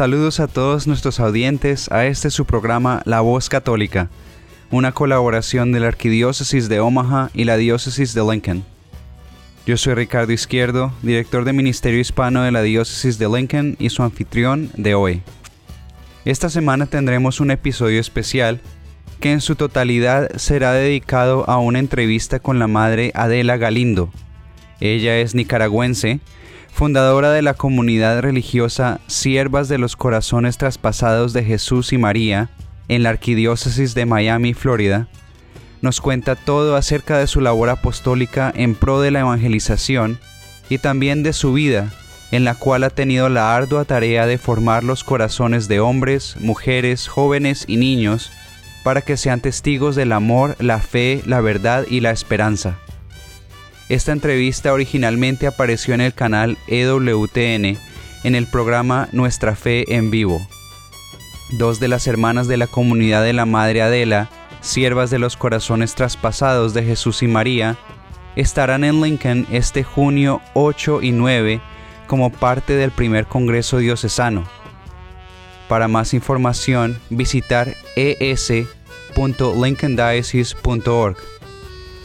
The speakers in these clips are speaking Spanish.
Saludos a todos nuestros audientes a este su programa La Voz Católica, una colaboración de la Arquidiócesis de Omaha y la Diócesis de Lincoln. Yo soy Ricardo Izquierdo, director de Ministerio Hispano de la Diócesis de Lincoln y su anfitrión de hoy. Esta semana tendremos un episodio especial que en su totalidad será dedicado a una entrevista con la madre Adela Galindo. Ella es nicaragüense, fundadora de la comunidad religiosa Siervas de los Corazones Traspasados de Jesús y María, en la Arquidiócesis de Miami, Florida, nos cuenta todo acerca de su labor apostólica en pro de la evangelización y también de su vida, en la cual ha tenido la ardua tarea de formar los corazones de hombres, mujeres, jóvenes y niños para que sean testigos del amor, la fe, la verdad y la esperanza. Esta entrevista originalmente apareció en el canal EWTN en el programa Nuestra Fe en Vivo. Dos de las hermanas de la comunidad de la Madre Adela, siervas de los corazones traspasados de Jesús y María, estarán en Lincoln este junio 8 y 9 como parte del primer Congreso Diocesano. Para más información, visitar es.lincolndiocese.org.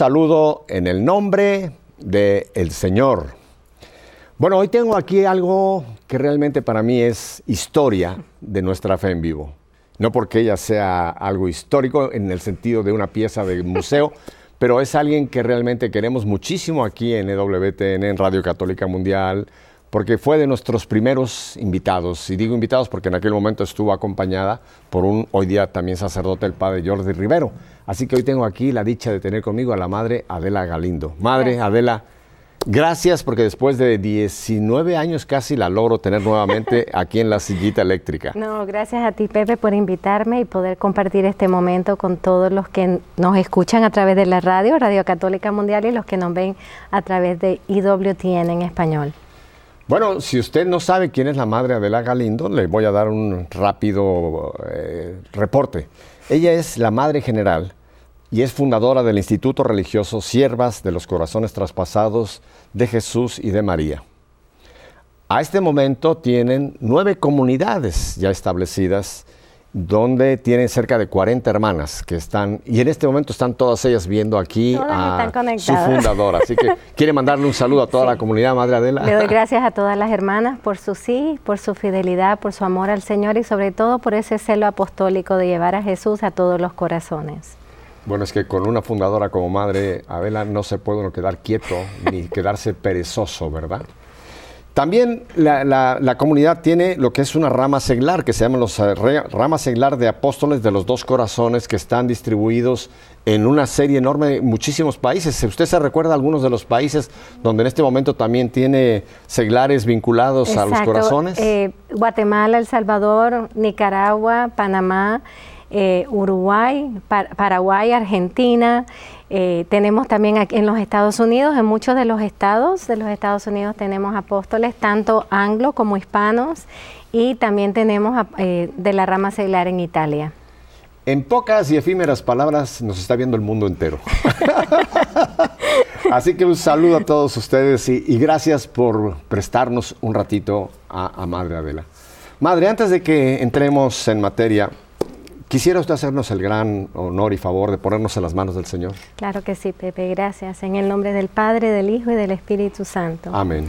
saludo en el nombre del el Señor. Bueno, hoy tengo aquí algo que realmente para mí es historia de nuestra fe en vivo. No porque ella sea algo histórico en el sentido de una pieza de museo, pero es alguien que realmente queremos muchísimo aquí en EWTN, en Radio Católica Mundial, porque fue de nuestros primeros invitados. Y digo invitados porque en aquel momento estuvo acompañada por un hoy día también sacerdote, el padre Jordi Rivero. Así que hoy tengo aquí la dicha de tener conmigo a la madre Adela Galindo. Madre Adela, gracias porque después de 19 años casi la logro tener nuevamente aquí en la sillita eléctrica. No, gracias a ti Pepe por invitarme y poder compartir este momento con todos los que nos escuchan a través de la radio, Radio Católica Mundial y los que nos ven a través de IWTN en español. Bueno, si usted no sabe quién es la madre Adela Galindo, le voy a dar un rápido eh, reporte. Ella es la madre general y es fundadora del Instituto Religioso Siervas de los Corazones Traspasados de Jesús y de María. A este momento tienen nueve comunidades ya establecidas donde tienen cerca de 40 hermanas que están, y en este momento están todas ellas viendo aquí a su fundadora. Así que quiere mandarle un saludo a toda la comunidad, Madre Adela. Le doy gracias a todas las hermanas por su sí, por su fidelidad, por su amor al Señor y sobre todo por ese celo apostólico de llevar a Jesús a todos los corazones. Bueno, es que con una fundadora como Madre Adela no se puede uno quedar quieto ni quedarse perezoso, ¿verdad? También la, comunidad tiene lo que es una rama seglar, que se llama los eh, rama seglar de apóstoles de los dos corazones, que están distribuidos en una serie enorme de muchísimos países. Si usted se recuerda algunos de los países donde en este momento también tiene seglares vinculados a los corazones. Eh, Guatemala, El Salvador, Nicaragua, Panamá, eh, Uruguay, Paraguay, Argentina. Eh, tenemos también aquí en los Estados Unidos, en muchos de los estados de los Estados Unidos tenemos apóstoles, tanto anglo como hispanos, y también tenemos eh, de la rama seglar en Italia. En pocas y efímeras palabras nos está viendo el mundo entero. Así que un saludo a todos ustedes y, gracias por prestarnos un ratito a, a Madre Adela. Madre, antes de que entremos en materia, ¿Quisiera usted hacernos el gran honor y favor de ponernos en las manos del Señor? Claro que sí, Pepe, gracias. En el nombre del Padre, del Hijo y del Espíritu Santo. Amén.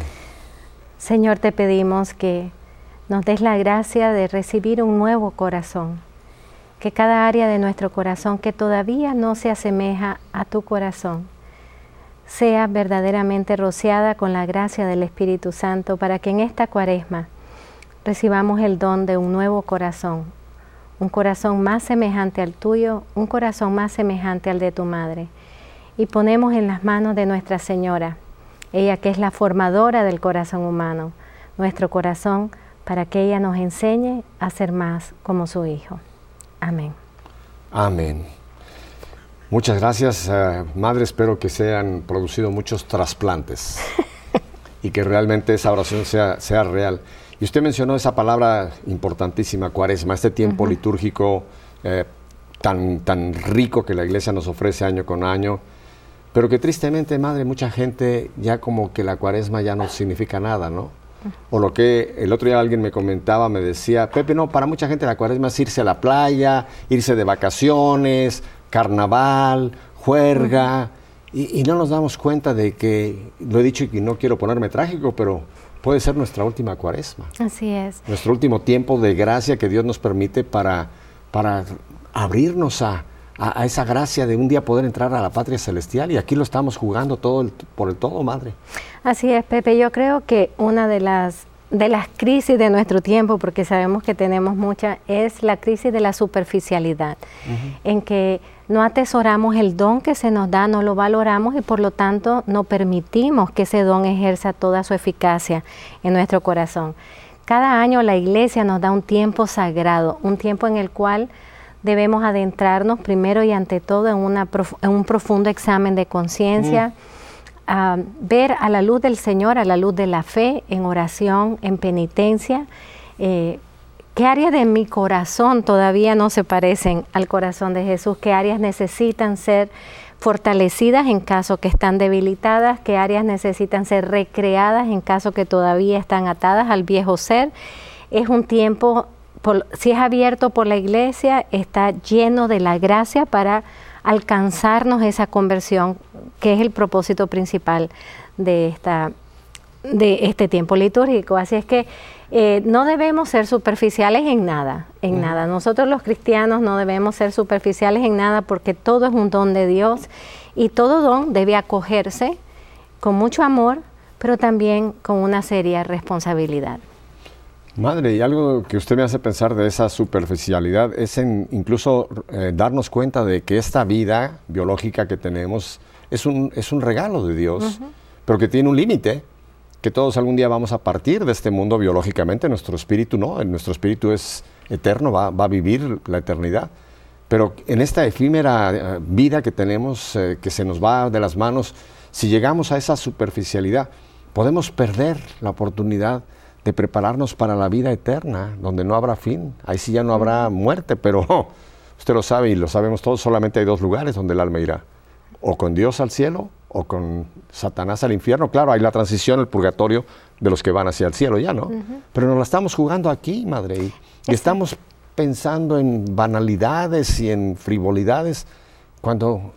Señor, te pedimos que nos des la gracia de recibir un nuevo corazón, que cada área de nuestro corazón que todavía no se asemeja a tu corazón, sea verdaderamente rociada con la gracia del Espíritu Santo para que en esta cuaresma recibamos el don de un nuevo corazón, un corazón más semejante al tuyo, un corazón más semejante al de tu madre. Y ponemos en las manos de Nuestra Señora, ella que es la formadora del corazón humano, nuestro corazón, para que ella nos enseñe a ser más como su Hijo. Amén. Amén. Muchas gracias, eh, Madre. Espero que se hayan producido muchos trasplantes y que realmente esa oración sea, sea real. Y usted mencionó esa palabra importantísima, cuaresma, este tiempo litúrgico eh, tan, tan rico que la iglesia nos ofrece año con año, pero que tristemente, madre, mucha gente ya como que la cuaresma ya no significa nada, ¿no? O lo que el otro día alguien me comentaba, me decía, Pepe, no, para mucha gente la cuaresma es irse a la playa, irse de vacaciones, carnaval, juerga, y, y, no nos damos cuenta de que, lo he dicho y no quiero ponerme trágico, pero puede ser nuestra última cuaresma. Así es. Nuestro último tiempo de gracia que Dios nos permite para, para abrirnos a, esa gracia de un día poder entrar a la patria celestial y aquí lo estamos jugando todo por el todo, madre. Así es, Pepe. Yo creo que una de las de las crisis de nuestro tiempo, porque sabemos que tenemos mucha, es la crisis de la superficialidad, en que no atesoramos el don que se nos da, no lo valoramos y por lo tanto no permitimos que ese don ejerza toda su eficacia en nuestro corazón. Cada año la iglesia nos da un tiempo sagrado, un tiempo en el cual debemos adentrarnos primero y ante todo en, un profundo examen de conciencia ver a la luz del Señor, a la luz de la fe, en oración, en penitencia, eh, qué áreas de mi corazón todavía no se parecen al corazón de Jesús, qué áreas necesitan ser fortalecidas en caso que están debilitadas, qué áreas necesitan ser recreadas en caso que todavía están atadas al viejo ser. Es un tiempo, si es abierto por la iglesia, está lleno de la gracia para alcanzarnos esa conversión, que es el propósito principal de, esta, de este tiempo litúrgico. Así es que eh, no debemos ser superficiales en nada, en nada. Nosotros los cristianos no debemos ser superficiales en nada porque todo es un don de Dios y todo don debe acogerse con mucho amor, pero también con una seria responsabilidad. Madre, y algo que usted me hace pensar de esa superficialidad es en incluso eh, darnos cuenta de que esta vida biológica que tenemos es un, es un regalo de Dios, pero que tiene un límite, que todos algún día vamos a partir de este mundo biológicamente, nuestro espíritu no, nuestro espíritu es eterno, va, va a vivir la eternidad. Pero en esta efímera eh, vida que tenemos, eh, que se nos va de las manos, si llegamos a esa superficialidad, podemos perder la oportunidad de prepararnos para la vida eterna, donde no habrá fin. Ahí sí ya no habrá muerte, pero usted lo sabe y lo sabemos todos, solamente hay dos lugares donde el alma irá. O con Dios al cielo o con Satanás al infierno. Claro, hay la transición, el purgatorio de los que van hacia el cielo ya, ¿no? Pero nos la estamos jugando aquí, madre, y, y estamos pensando en banalidades y en frivolidades cuando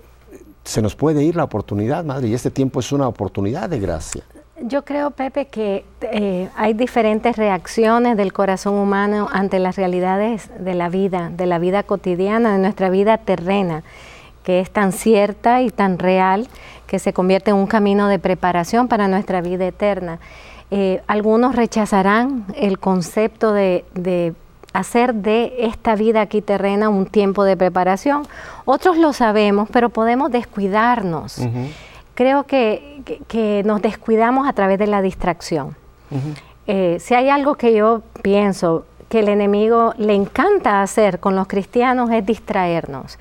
se nos puede ir la oportunidad, madre, y este tiempo es una oportunidad de gracia. Yo creo, Pepe, que eh, hay diferentes reacciones del corazón humano ante las realidades de la vida, de la vida cotidiana, de nuestra vida terrena, que es tan cierta y tan real que se convierte en un camino de preparación para nuestra vida eterna. Eh, algunos rechazarán el concepto de, hacer de esta vida aquí terrena un tiempo de preparación. Otros lo sabemos, pero podemos descuidarnos creo que, nos descuidamos a través de la distracción. Eh, si hay algo que yo pienso que el enemigo le encanta hacer con los cristianos es distraernos,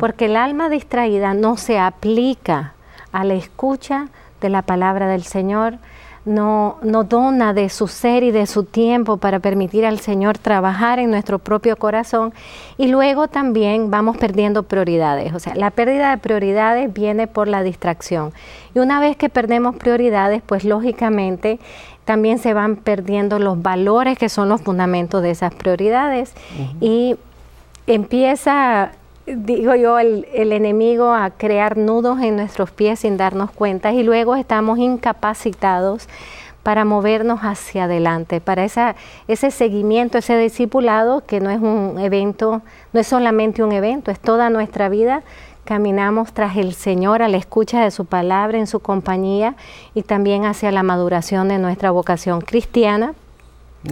porque el alma distraída no se aplica a la escucha de la palabra del Señor, no, no dona de su ser y de su tiempo para permitir al Señor trabajar en nuestro propio corazón y luego también vamos perdiendo prioridades. O sea, la pérdida de prioridades viene por la distracción. Y una vez que perdemos prioridades, pues lógicamente también se van perdiendo los valores que son los fundamentos de esas prioridades y empieza digo yo, el, enemigo a crear nudos en nuestros pies sin darnos cuenta y luego estamos incapacitados para movernos hacia adelante, para esa, ese seguimiento, ese discipulado que no es un evento, no es solamente un evento, es toda nuestra vida. Caminamos tras el Señor a la escucha de su palabra, en su compañía y también hacia la maduración de nuestra vocación cristiana,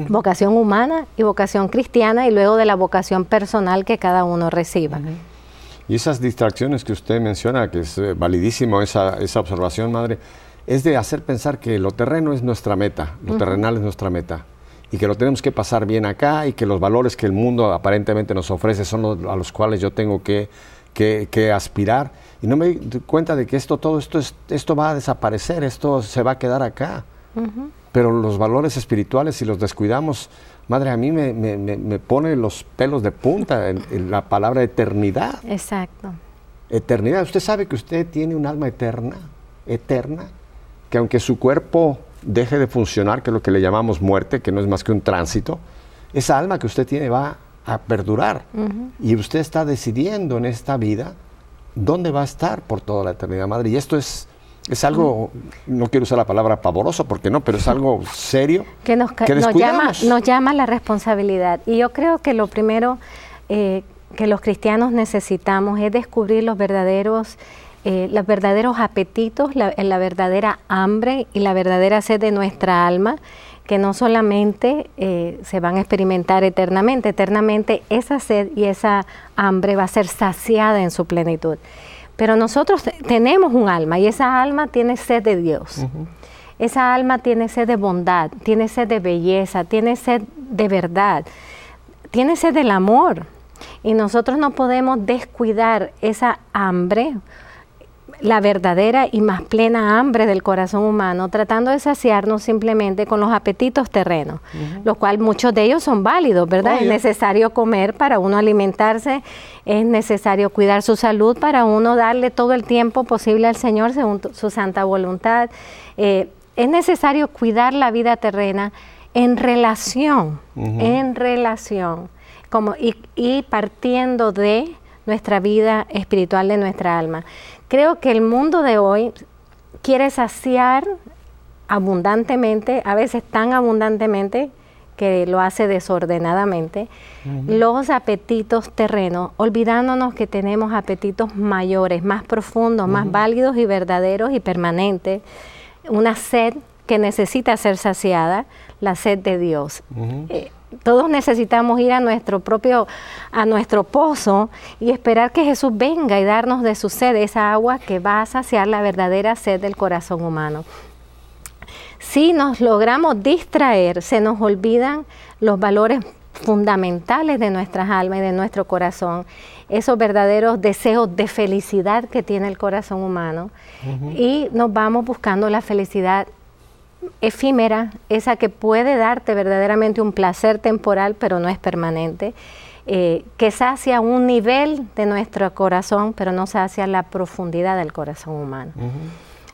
vocación humana y vocación cristiana y luego de la vocación personal que cada uno reciba. Y esas distracciones que usted menciona, que es eh, validísimo esa, esa, observación, madre, es de hacer pensar que lo terreno es nuestra meta, lo terrenal es nuestra meta, y que lo tenemos que pasar bien acá, y que los valores que el mundo aparentemente nos ofrece son los a los cuales yo tengo que, que, aspirar. Y no me doy cuenta de que esto, todo esto, esto va a desaparecer, esto se va a quedar acá pero los valores espirituales, si los descuidamos, madre, a mí me, pone los pelos de punta en, la palabra eternidad. Exacto. Eternidad. Usted sabe que usted tiene un alma eterna, eterna, que aunque su cuerpo deje de funcionar, que es lo que le llamamos muerte, que no es más que un tránsito, esa alma que usted tiene va a perdurar. Y usted está decidiendo en esta vida dónde va a estar por toda la eternidad, madre. Y esto es es algo, no quiero usar la palabra pavoroso porque no, pero es algo serio que nos, llama, nos llama la responsabilidad. Y yo creo que lo primero eh, que los cristianos necesitamos es descubrir los verdaderos, eh, los verdaderos apetitos, la, la, verdadera hambre y la verdadera sed de nuestra alma, que no solamente eh, se van a experimentar eternamente, eternamente esa sed y esa hambre va a ser saciada en su plenitud. Pero nosotros tenemos un alma y esa alma tiene sed de Dios. Esa alma tiene sed de bondad, tiene sed de belleza, tiene sed de verdad, tiene sed del amor. Y nosotros no podemos descuidar esa hambre la verdadera y más plena hambre del corazón humano, tratando de saciarnos simplemente con los apetitos terrenos, lo cual muchos de ellos son válidos, ¿verdad? Es necesario comer para uno alimentarse, es necesario cuidar su salud para uno darle todo el tiempo posible al Señor según su santa voluntad. Eh, es necesario cuidar la vida terrena en relación, en relación, como y partiendo de nuestra vida espiritual de nuestra alma. Creo que el mundo de hoy quiere saciar abundantemente, a veces tan abundantemente que lo hace desordenadamente, los apetitos terrenos, olvidándonos que tenemos apetitos mayores, más profundos, más válidos y verdaderos y permanentes, una sed que necesita ser saciada, la sed de Dios todos necesitamos ir a nuestro propio, a nuestro pozo y esperar que Jesús venga y darnos de su sed, esa agua que va a saciar la verdadera sed del corazón humano. Si nos logramos distraer, se nos olvidan los valores fundamentales de nuestras almas y de nuestro corazón, esos verdaderos deseos de felicidad que tiene el corazón humano, y nos vamos buscando la felicidad efímera, esa que puede darte verdaderamente un placer temporal, pero no es permanente, eh, que sacia un nivel de nuestro corazón, pero no sacia la profundidad del corazón humano.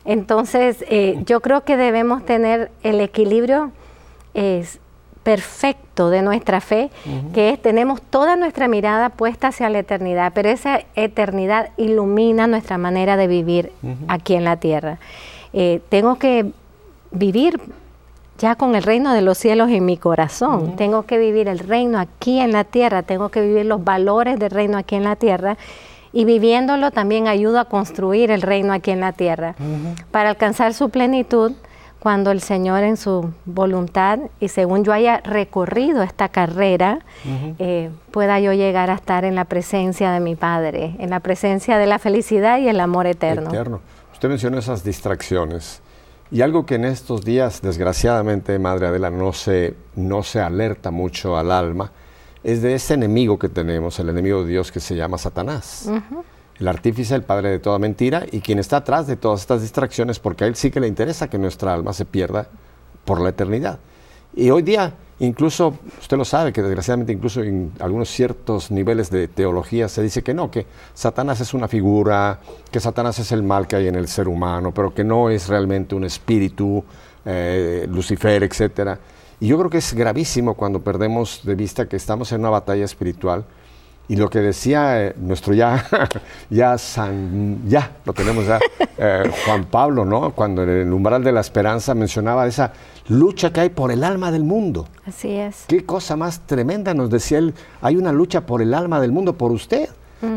Entonces, eh, yo creo que debemos tener el equilibrio perfecto de nuestra fe, que es tenemos toda nuestra mirada puesta hacia la eternidad, pero esa eternidad ilumina nuestra manera de vivir aquí en la tierra. Eh, tengo que vivir ya con el reino de los cielos en mi corazón. Tengo que vivir el reino aquí en la tierra, tengo que vivir los valores del reino aquí en la tierra y viviéndolo también ayudo a construir el reino aquí en la tierra para alcanzar su plenitud cuando el Señor en su voluntad y según yo haya recorrido esta carrera, eh, pueda yo llegar a estar en la presencia de mi Padre, en la presencia de la felicidad y el amor eterno. eterno. Usted mencionó esas distracciones Y algo que en estos días, desgraciadamente, Madre Adela, no se, no se alerta mucho al alma, es de ese enemigo que tenemos, el enemigo de Dios que se llama Satanás. El artífice, el padre de toda mentira y quien está atrás de todas estas distracciones porque a él sí que le interesa que nuestra alma se pierda por la eternidad. Y hoy día, incluso, usted lo sabe, que desgraciadamente incluso en algunos ciertos niveles de teología se dice que no, que Satanás es una figura, que Satanás es el mal que hay en el ser humano, pero que no es realmente un espíritu, eh, Lucifer, etcétera. Y yo creo que es gravísimo cuando perdemos de vista que estamos en una batalla espiritual. Y lo que decía eh, nuestro ya, ya, San, ya, lo tenemos ya, eh, Juan Pablo, ¿no? Cuando en el umbral de la esperanza mencionaba esa lucha que hay por el alma del mundo. Así es. Qué cosa más tremenda, nos decía él, hay una lucha por el alma del mundo, por usted.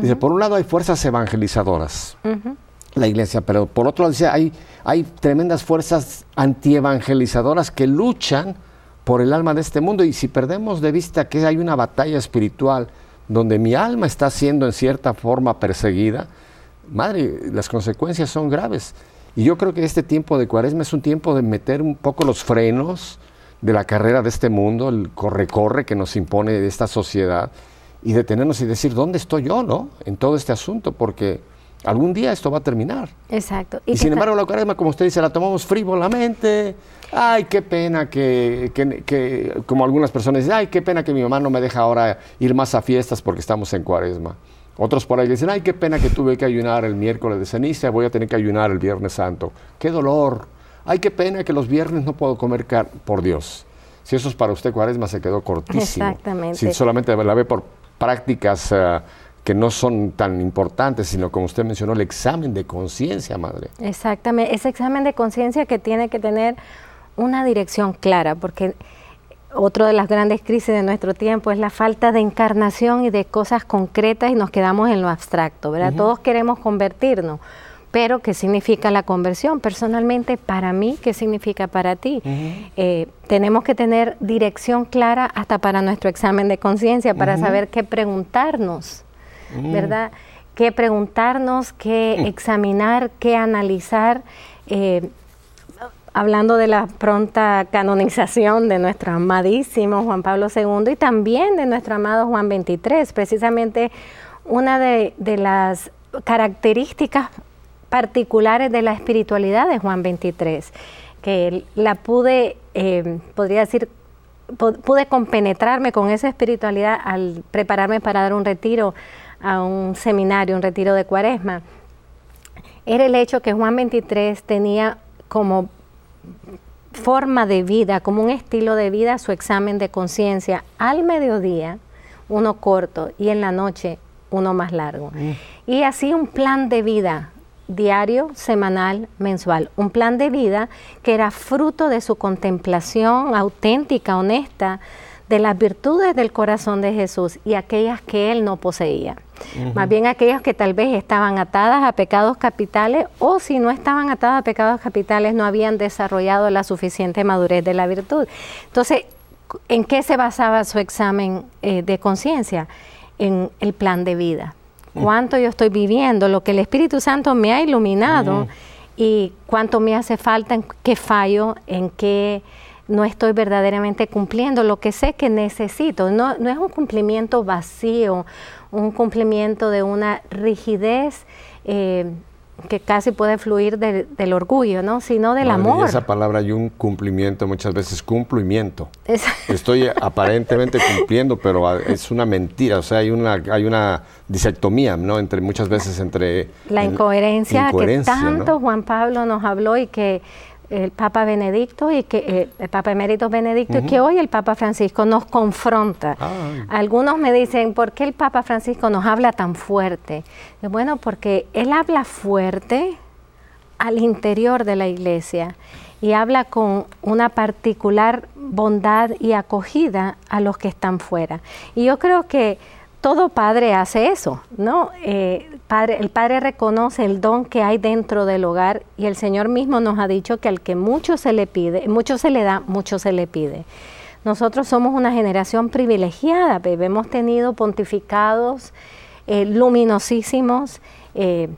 Dice, por un lado hay fuerzas evangelizadoras, la iglesia, pero por otro lado dice, hay, hay tremendas fuerzas antievangelizadoras que luchan por el alma de este mundo. Y si perdemos de vista que hay una batalla espiritual donde mi alma está siendo en cierta forma perseguida, madre, las consecuencias son graves. Y yo creo que este tiempo de cuaresma es un tiempo de meter un poco los frenos de la carrera de este mundo, el corre-corre que nos impone esta sociedad, y detenernos y decir, ¿dónde estoy yo, no? En todo este asunto, porque algún día esto va a terminar. Exacto. Y, sin embargo, la cuaresma, como usted dice, la tomamos frívolamente. Ay, qué pena que, que, que, como algunas personas dicen, ay, qué pena que mi mamá no me deja ahora ir más a fiestas porque estamos en cuaresma. Otros por ahí dicen, ay, qué pena que tuve que ayunar el miércoles de ceniza, voy a tener que ayunar el viernes santo. Qué dolor. Ay, qué pena que los viernes no puedo comer carne. Por Dios. Si eso es para usted, cuaresma se quedó cortísimo. Exactamente. Si solamente la ve por prácticas uh, que no son tan importantes, sino como usted mencionó, el examen de conciencia, madre. Exactamente. Ese examen de conciencia que tiene que tener una dirección clara, porque otro de las grandes crisis de nuestro tiempo es la falta de encarnación y de cosas concretas y nos quedamos en lo abstracto, ¿verdad? Todos queremos convertirnos, pero ¿qué significa la conversión? Personalmente, para mí, ¿qué significa para ti? eh, tenemos que tener dirección clara hasta para nuestro examen de conciencia, para saber qué preguntarnos, ¿verdad? Qué preguntarnos, qué examinar, qué analizar. Eh, hablando de la pronta canonización de nuestro amadísimo Juan Pablo II y también de nuestro amado Juan XXIII, precisamente una de, de las características particulares de la espiritualidad de Juan XXIII, que la pude, eh, podría decir, pude compenetrarme con esa espiritualidad al prepararme para dar un retiro a un seminario, un retiro de cuaresma, era el hecho que Juan XXIII tenía como forma de vida, como un estilo de vida, su examen de conciencia al mediodía, uno corto, y en la noche uno más largo. Mm. Y así un plan de vida diario, semanal, mensual. Un plan de vida que era fruto de su contemplación auténtica, honesta, de las virtudes del corazón de Jesús y aquellas que él no poseía. Más bien aquellas que tal vez estaban atadas a pecados capitales o si no estaban atadas a pecados capitales no habían desarrollado la suficiente madurez de la virtud. Entonces, ¿en qué se basaba su examen eh, de conciencia? En el plan de vida. Cuánto yo estoy viviendo, lo que el Espíritu Santo me ha iluminado y cuánto me hace falta, en qué fallo, en qué no estoy verdaderamente cumpliendo lo que sé que necesito. No, no es un cumplimiento vacío, un cumplimiento de una rigidez eh, que casi puede fluir de, del orgullo, ¿no? Sino del Madre, amor. Esa palabra hay un cumplimiento, muchas veces cumplimiento. Estoy aparentemente cumpliendo, pero es una mentira, o sea, hay una, hay una disectomía, ¿no? Entre muchas veces entre... La incoherencia, incoherencia que tanto ¿no? Juan Pablo nos habló y que el Papa Benedicto y que eh, el Papa Emérito Benedicto uh -huh. y que hoy el Papa Francisco nos confronta. Ay. Algunos me dicen, ¿por qué el Papa Francisco nos habla tan fuerte? Bueno, porque él habla fuerte al interior de la iglesia y habla con una particular bondad y acogida a los que están fuera. Y yo creo que todo padre hace eso, ¿no? Eh, padre, el padre reconoce el don que hay dentro del hogar y el Señor mismo nos ha dicho que al que mucho se le pide, mucho se le da, mucho se le pide. Nosotros somos una generación privilegiada, hemos tenido pontificados eh, luminosísimos, eh,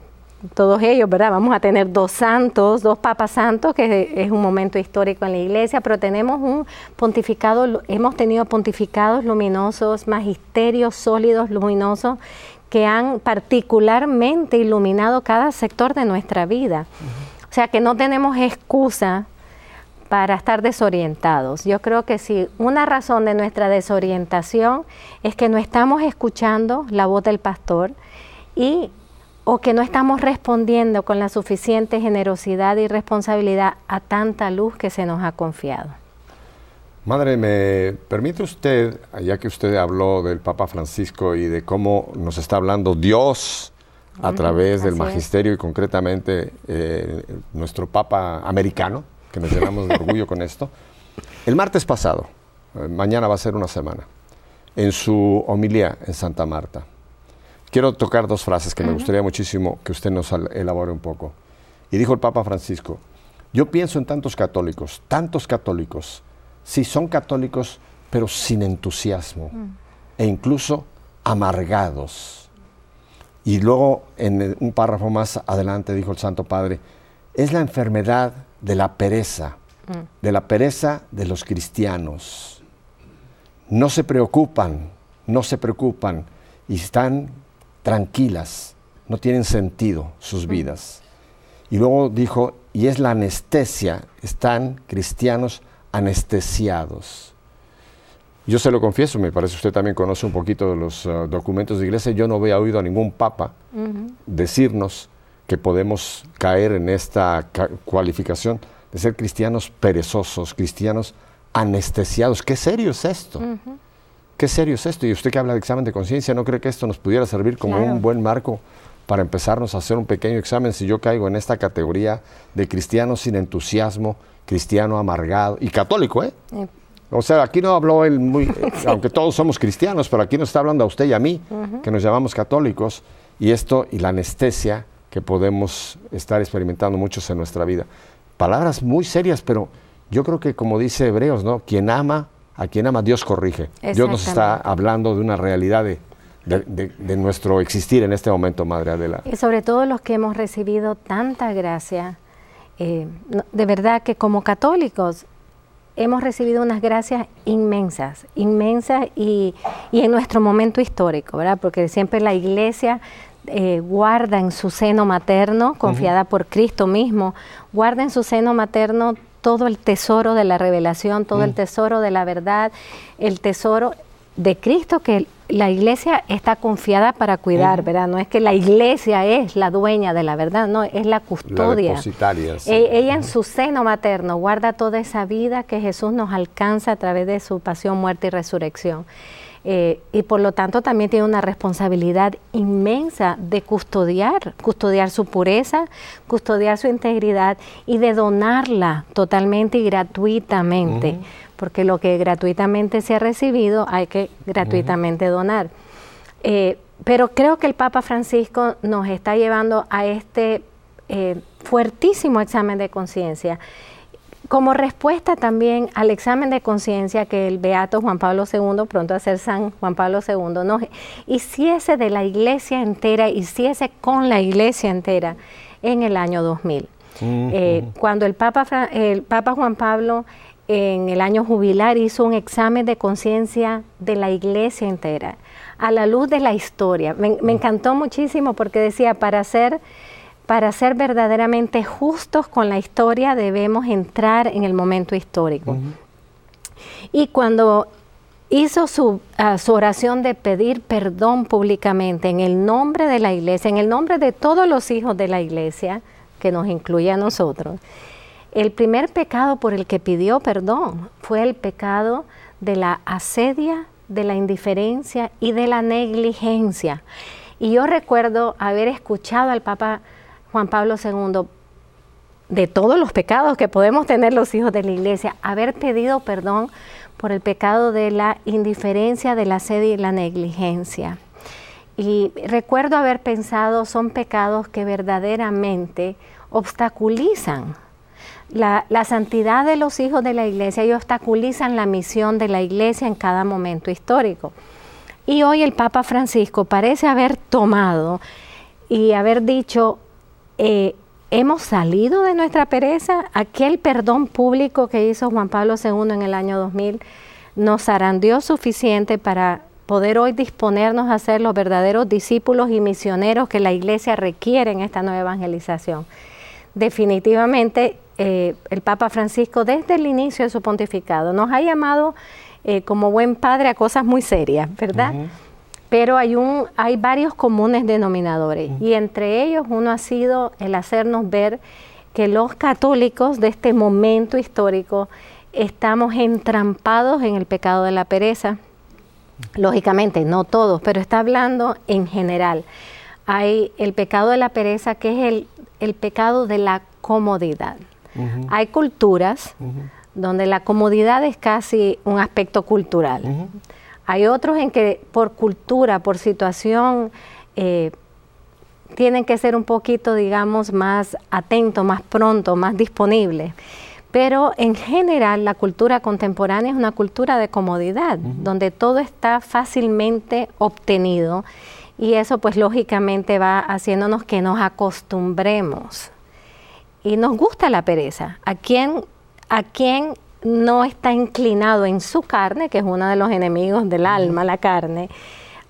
todos ellos, ¿verdad? Vamos a tener dos santos, dos papas santos, que es un momento histórico en la iglesia, pero tenemos un pontificado, hemos tenido pontificados luminosos, magisterios sólidos, luminosos, que han particularmente iluminado cada sector de nuestra vida. O sea que no tenemos excusa para estar desorientados. Yo creo que si una razón de nuestra desorientación es que no estamos escuchando la voz del pastor y o que no estamos respondiendo con la suficiente generosidad y responsabilidad a tanta luz que se nos ha confiado. Madre, ¿me permite usted, ya que usted habló del Papa Francisco y de cómo nos está hablando Dios a través del magisterio y concretamente eh, nuestro Papa americano, que nos llenamos de orgullo con esto? El martes pasado, eh, mañana va a ser una semana, en su homilía en Santa Marta, quiero tocar dos frases que me gustaría muchísimo que usted nos elabore un poco. Y dijo el Papa Francisco, yo pienso en tantos católicos, tantos católicos, sí son católicos, pero sin entusiasmo mm. e incluso amargados. Y luego en un párrafo más adelante dijo el Santo Padre, es la enfermedad de la pereza, mm. de la pereza de los cristianos. No se preocupan, no se preocupan y están tranquilas, no tienen sentido sus mm. vidas. Y luego dijo, y es la anestesia, están cristianos anestesiados. Yo se lo confieso, me parece usted también conoce un poquito de los uh, documentos de iglesia, yo no había oído a ningún papa decirnos que podemos caer en esta cualificación de ser cristianos perezosos, cristianos anestesiados. ¿Qué serio es esto? Qué serio es esto. Y usted que habla de examen de conciencia, ¿no cree que esto nos pudiera servir como un buen marco para empezarnos a hacer un pequeño examen si yo caigo en esta categoría de cristiano sin entusiasmo, cristiano amargado y católico, ¿eh? O sea, aquí no habló él muy, aunque todos somos cristianos, pero aquí nos está hablando a usted y a mí, que nos llamamos católicos, y esto y la anestesia que podemos estar experimentando muchos en nuestra vida. Palabras muy serias, pero yo creo que como dice Hebreos, ¿no? Quien ama a quien ama Dios corrige. Dios nos está hablando de una realidad de, nuestro existir en este momento, Madre Adela. Y sobre todo los que hemos recibido tanta gracia, eh, de verdad que como católicos hemos recibido unas gracias inmensas, inmensas y, en nuestro momento histórico, ¿verdad? Porque siempre la iglesia eh, guarda en su seno materno, confiada por Cristo mismo, guarda en su seno materno todo el tesoro de la revelación, todo el mm. tesoro de la verdad, el tesoro de Cristo que la iglesia está confiada para cuidar, ¿verdad? No es que la iglesia es la dueña de la verdad, no, es la custodia. E, ella en su seno materno guarda toda esa vida que Jesús nos alcanza a través de su pasión, muerte y resurrección. Eh, y por lo tanto también tiene una responsabilidad inmensa de custodiar, custodiar su pureza, custodiar su integridad y de donarla totalmente y gratuitamente, porque lo que gratuitamente se ha recibido hay que gratuitamente donar. Eh, pero creo que el Papa Francisco nos está llevando a este eh, fuertísimo examen de conciencia como respuesta también al examen de conciencia que el Beato Juan Pablo II, pronto a ser San Juan Pablo II, nos hiciese de la iglesia entera, hiciese con la iglesia entera en el año 2000. Eh, cuando el Papa, el Papa Juan Pablo en el año jubilar hizo un examen de conciencia de la iglesia entera, a la luz de la historia. Me, me encantó muchísimo porque decía, para ser para ser verdaderamente justos con la historia debemos entrar en el momento histórico. Y cuando hizo su, ah, su, oración de pedir perdón públicamente en el nombre de la iglesia, en el nombre de todos los hijos de la iglesia, que nos incluye a nosotros, el primer pecado por el que pidió perdón fue el pecado de la asedia, de la indiferencia y de la negligencia. Y yo recuerdo haber escuchado al Papa Juan Pablo II, de todos los pecados que podemos tener los hijos de la iglesia, haber pedido perdón por el pecado de la indiferencia, de la sed y la negligencia. Y recuerdo haber pensado, son pecados que verdaderamente obstaculizan la, la, santidad de los hijos de la iglesia y obstaculizan la misión de la iglesia en cada momento histórico. Y hoy el Papa Francisco parece haber tomado y haber dicho, eh, hemos salido de nuestra pereza. Aquel perdón público que hizo Juan Pablo II en el año 2000 nos Dios suficiente para poder hoy disponernos a ser los verdaderos discípulos y misioneros que la iglesia requiere en esta nueva evangelización. Definitivamente, eh, el Papa Francisco, desde el inicio de su pontificado, nos ha llamado eh, como buen padre a cosas muy serias, ¿verdad? Pero hay, un, hay varios comunes denominadores y entre ellos uno ha sido el hacernos ver que los católicos de este momento histórico estamos entrampados en el pecado de la pereza. Lógicamente, no todos, pero está hablando en general. Hay el pecado de la pereza, que es el, pecado de la comodidad. Hay culturas donde la comodidad es casi un aspecto cultural. Hay otros en que por cultura, por situación, eh, tienen que ser un poquito, digamos, más atentos, más pronto, más disponibles. Pero en general la cultura contemporánea es una cultura de comodidad, donde todo está fácilmente obtenido y eso pues lógicamente va haciéndonos que nos acostumbremos. Y nos gusta la pereza. ¿A quién, a quién no está inclinado en su carne, que es uno de los enemigos del alma, la carne,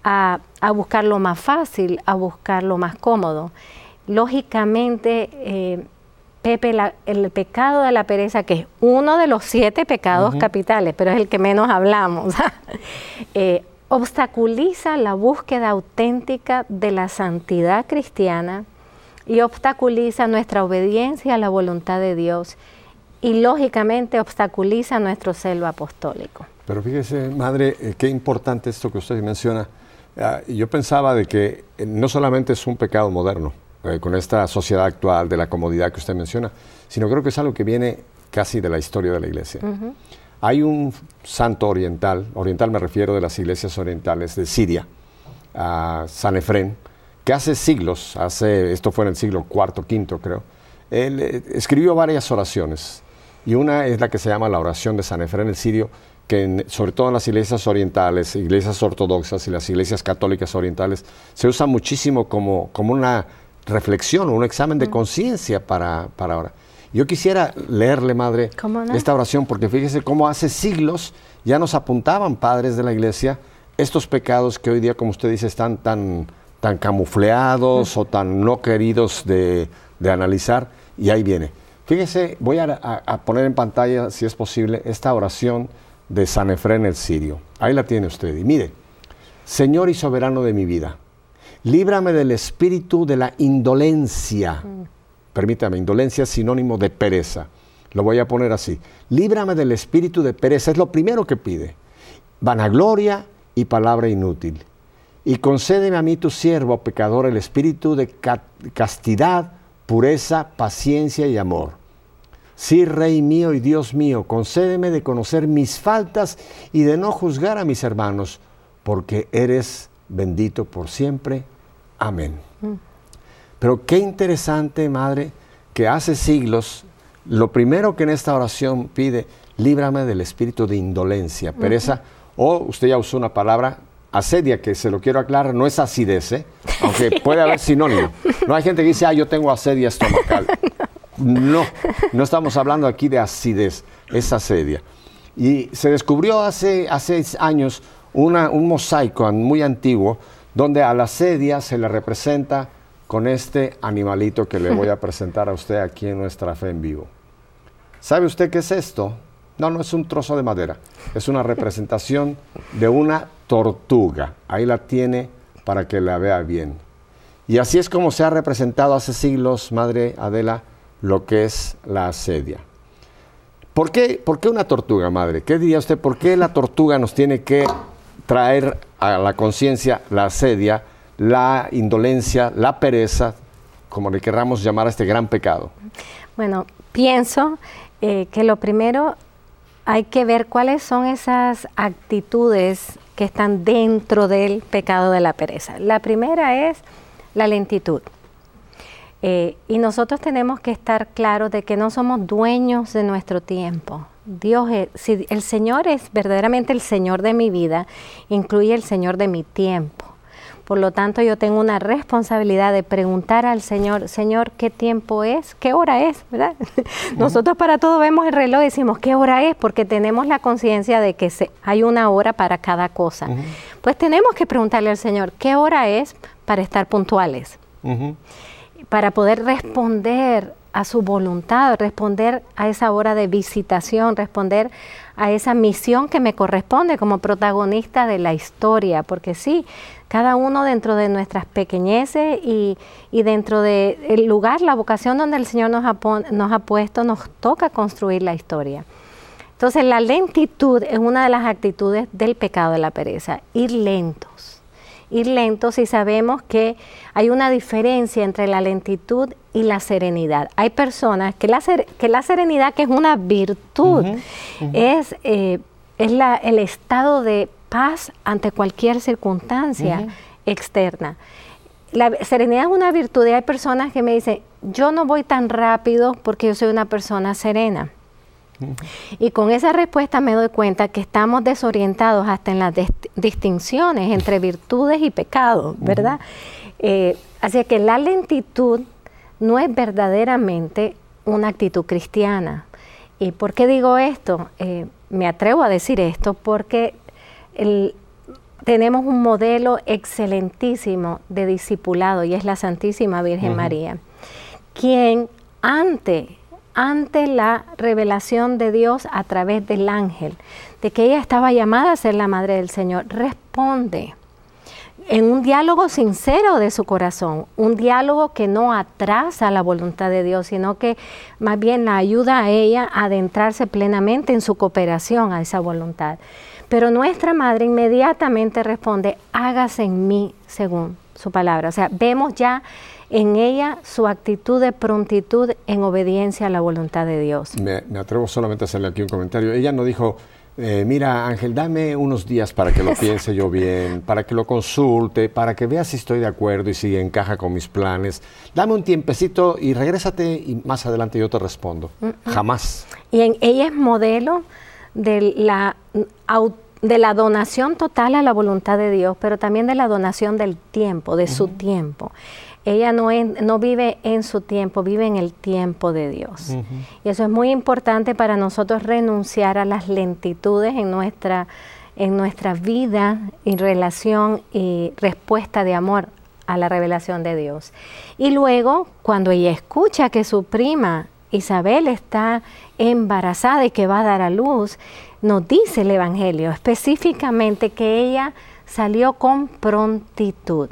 a, a buscar lo más fácil, a buscar lo más cómodo? Lógicamente, eh, Pepe, el pecado de la pereza, que es uno de los siete pecados capitales, pero es el que menos hablamos, eh, obstaculiza la búsqueda auténtica de la santidad cristiana y obstaculiza nuestra obediencia a la voluntad de Dios y lógicamente obstaculiza nuestro celo apostólico. Pero fíjese, madre, eh, qué importante esto que usted menciona. Ah, yo pensaba de que eh, no solamente es un pecado moderno, eh, con esta sociedad actual de la comodidad que usted menciona, sino creo que es algo que viene casi de la historia de la iglesia. Hay un santo oriental, oriental me refiero de las iglesias orientales de Siria, San Efrén, que hace siglos, hace, esto fue en el siglo IV, V creo, él eh, escribió varias oraciones y una es la que se llama la oración de San Efrén el Sirio, que sobre todo en las iglesias orientales, iglesias ortodoxas y las iglesias católicas orientales, se usa muchísimo como, como una reflexión, un examen de conciencia para, para ahora. Yo quisiera leerle, Madre, esta oración, porque fíjese cómo hace siglos ya nos apuntaban padres de la iglesia estos pecados que hoy día, como usted dice, están tan, tan camufleados o tan no queridos de, analizar, y ahí viene. Fíjese, voy a, a, poner en pantalla, si es posible, esta oración de San Efrén el Sirio. Ahí la tiene usted. Y mire, Señor y soberano de mi vida, líbrame del espíritu de la indolencia. Permítame, indolencia es sinónimo de pereza. Lo voy a poner así. Líbrame del espíritu de pereza. Es lo primero que pide. Vanagloria y palabra inútil. Y concédeme a mí, tu siervo, pecador, el espíritu de castidad, pureza, paciencia y amor. Sí, Rey mío y Dios mío, concédeme de conocer mis faltas y de no juzgar a mis hermanos, porque eres bendito por siempre. Amén. Mm. Pero qué interesante, Madre, que hace siglos, lo primero que en esta oración pide, líbrame del espíritu de indolencia, pereza, o usted ya usó una palabra, asedia, que se lo quiero aclarar, no es acidez, ¿eh? aunque puede haber sinónimo. No hay gente que dice, ah, yo tengo asedia estomacal. No, no estamos hablando aquí de acidez, es asedia. Y se descubrió hace, hace años un mosaico muy antiguo donde a la sedia se le representa con este animalito que le voy a presentar a usted aquí en nuestra fe en vivo. ¿Sabe usted qué es esto? No, no es un trozo de madera, es una representación de una tortuga. Ahí la tiene para que la vea bien. Y así es como se ha representado hace siglos, Madre Adela, lo que es la asedia. ¿Por qué, ¿Por qué una tortuga, Madre? ¿Qué diría usted? ¿Por qué la tortuga nos tiene que traer a la conciencia la asedia, la indolencia, la pereza, como le querramos llamar a este gran pecado? Bueno, pienso eh, que lo primero hay que ver cuáles son esas actitudes que están dentro del pecado de la pereza. La primera es la lentitud. Eh, y nosotros tenemos que estar claros de que no somos dueños de nuestro tiempo. Dios, es, si el Señor es verdaderamente el Señor de mi vida, incluye el Señor de mi tiempo. Por lo tanto, yo tengo una responsabilidad de preguntar al Señor, Señor, ¿qué tiempo es? ¿Qué hora es? ¿verdad? Nosotros para todo vemos el reloj y decimos, ¿qué hora es? Porque tenemos la conciencia de que se, hay una hora para cada cosa. Pues tenemos que preguntarle al Señor, ¿qué hora es para estar puntuales? Para poder responder a su voluntad, responder a esa hora de visitación, responder a esa misión que me corresponde como protagonista de la historia, porque sí, cada uno dentro de nuestras pequeñeces y, dentro del lugar, la vocación donde el Señor nos ha, nos ha puesto, nos toca construir la historia. Entonces la lentitud es una de las actitudes del pecado de la pereza, ir lentos ir lentos y sabemos que hay una diferencia entre la lentitud y la serenidad. Hay personas que la, que la serenidad, que es una virtud, es, eh, es la, el estado de paz ante cualquier circunstancia externa. La serenidad es una virtud y hay personas que me dicen, yo no voy tan rápido porque yo soy una persona serena. Y con esa respuesta me doy cuenta que estamos desorientados hasta en las distinciones entre virtudes y pecados, ¿verdad? Eh, así que la lentitud no es verdaderamente una actitud cristiana. ¿Y por qué digo esto? Eh, me atrevo a decir esto porque tenemos un modelo excelentísimo de discipulado y es la Santísima Virgen María, quien ante ante la revelación de Dios a través del ángel, de que ella estaba llamada a ser la madre del Señor, responde en un diálogo sincero de su corazón, un diálogo que no atrasa la voluntad de Dios, sino que más bien la ayuda a ella a adentrarse plenamente en su cooperación a esa voluntad. Pero nuestra madre inmediatamente responde, hágase en mí según su palabra. O sea, vemos ya en ella su actitud de prontitud en obediencia a la voluntad de Dios. Me, atrevo solamente a hacerle aquí un comentario. Ella no dijo, eh, mira Ángel, dame unos días para que lo piense yo bien, para que lo consulte, para que vea si estoy de acuerdo y si encaja con mis planes. Dame un tiempecito y regrésate y más adelante yo te respondo. Jamás. Y en, ella es modelo de la de la donación total a la voluntad de Dios, pero también de la donación del tiempo, de su tiempo ella no, no vive en su tiempo, vive en el tiempo de Dios. Y eso es muy importante para nosotros renunciar a las lentitudes en nuestra, en nuestra vida y relación y respuesta de amor a la revelación de Dios. Y luego, cuando ella escucha que su prima Isabel está embarazada y que va a dar a luz, nos dice el Evangelio específicamente que ella salió con prontitud.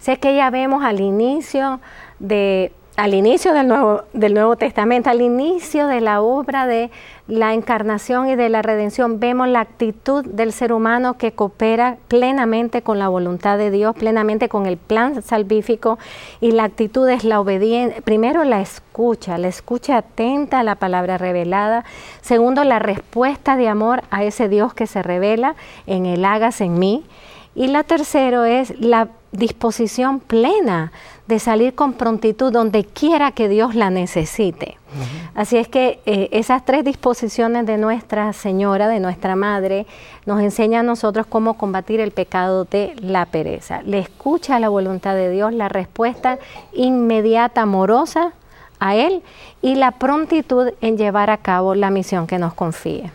Sé que ya vemos al inicio de al inicio del Nuevo, del Nuevo Testamento, al inicio de la obra de la encarnación y de la redención, vemos la actitud del ser humano que coopera plenamente con la voluntad de Dios, plenamente con el plan salvífico, y la actitud es la obediencia, primero la escucha, la escucha atenta a la palabra revelada, segundo la respuesta de amor a ese Dios que se revela en el hagas en mí, y la tercero es la disposición plena de salir con prontitud donde quiera que Dios la necesite. Así es que eh, esas tres disposiciones de Nuestra Señora, de nuestra Madre, nos enseñan a nosotros cómo combatir el pecado de la pereza. Le escucha la voluntad de Dios, la respuesta inmediata, amorosa a Él y la prontitud en llevar a cabo la misión que nos confíe.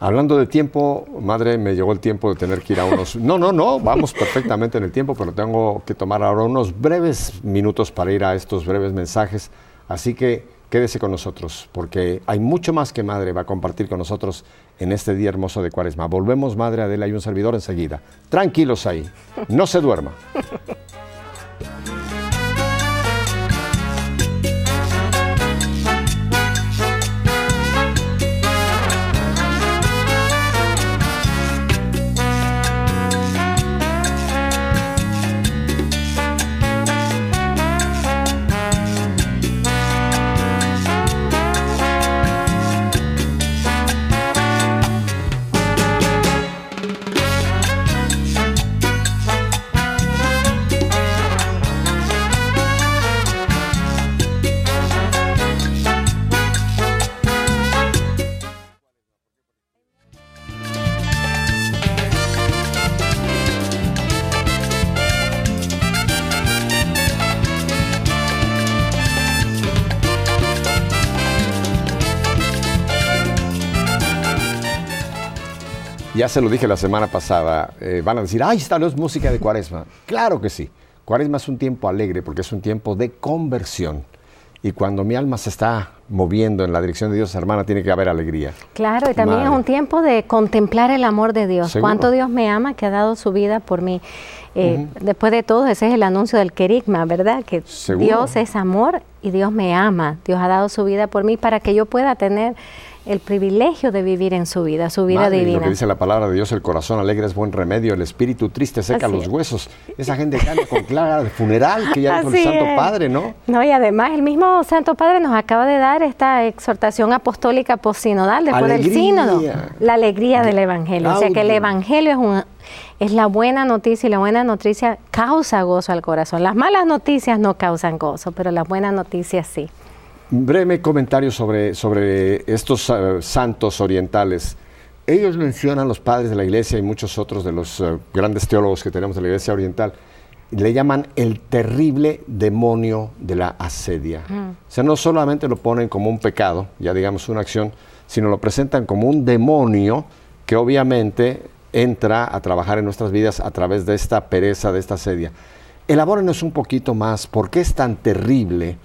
Hablando de tiempo, madre, me llegó el tiempo de tener que ir a unos... No, no, no, vamos perfectamente en el tiempo, pero tengo que tomar ahora unos breves minutos para ir a estos breves mensajes. Así que quédese con nosotros, porque hay mucho más que madre va a compartir con nosotros en este día hermoso de Cuaresma. Volvemos, madre Adela y un servidor enseguida. Tranquilos ahí, no se duerma. Ya se lo dije la semana pasada. eh, van a decir, ay, esta no es música de cuaresma. Claro que sí. Cuaresma es un tiempo alegre porque es un tiempo de conversión. Y cuando mi alma se está moviendo en la dirección de Dios, hermana, tiene que haber alegría. Claro, y también Madre. es un tiempo de contemplar el amor de Dios. Seguro. Cuánto Dios me ama, que ha dado su vida por mí. Eh, Después de todo, ese es el anuncio del querigma, ¿verdad? Que Seguro. Dios es amor y Dios me ama. Dios ha dado su vida por mí para que yo pueda tener el privilegio de vivir en su vida, su vida Madre, divina. Lo que dice la palabra de Dios, el corazón alegre es buen remedio, el espíritu triste seca Así los es. huesos. Esa gente anda con clara de funeral, que ya dijo el Santo es. Padre, ¿no? No, y además el mismo Santo Padre nos acaba de dar esta exhortación apostólica posinodal después del sínodo, la alegría del Evangelio. O sea que el. Evangelio es, un- es la buena noticia y la buena noticia causa gozo al corazón. Las malas noticias no causan gozo, pero las buenas noticias sí. Breve comentario sobre, sobre estos eh, santos orientales. Ellos mencionan, los padres de la iglesia y muchos otros de los eh, grandes teólogos que tenemos de la iglesia oriental, le llaman el terrible demonio de la asedia. O sea, no solamente lo ponen como un pecado, ya digamos una acción, sino lo presentan como un demonio que obviamente entra a trabajar en nuestras vidas a través de esta pereza, de esta asedia. Elabórenos un poquito más, ¿por qué es tan terrible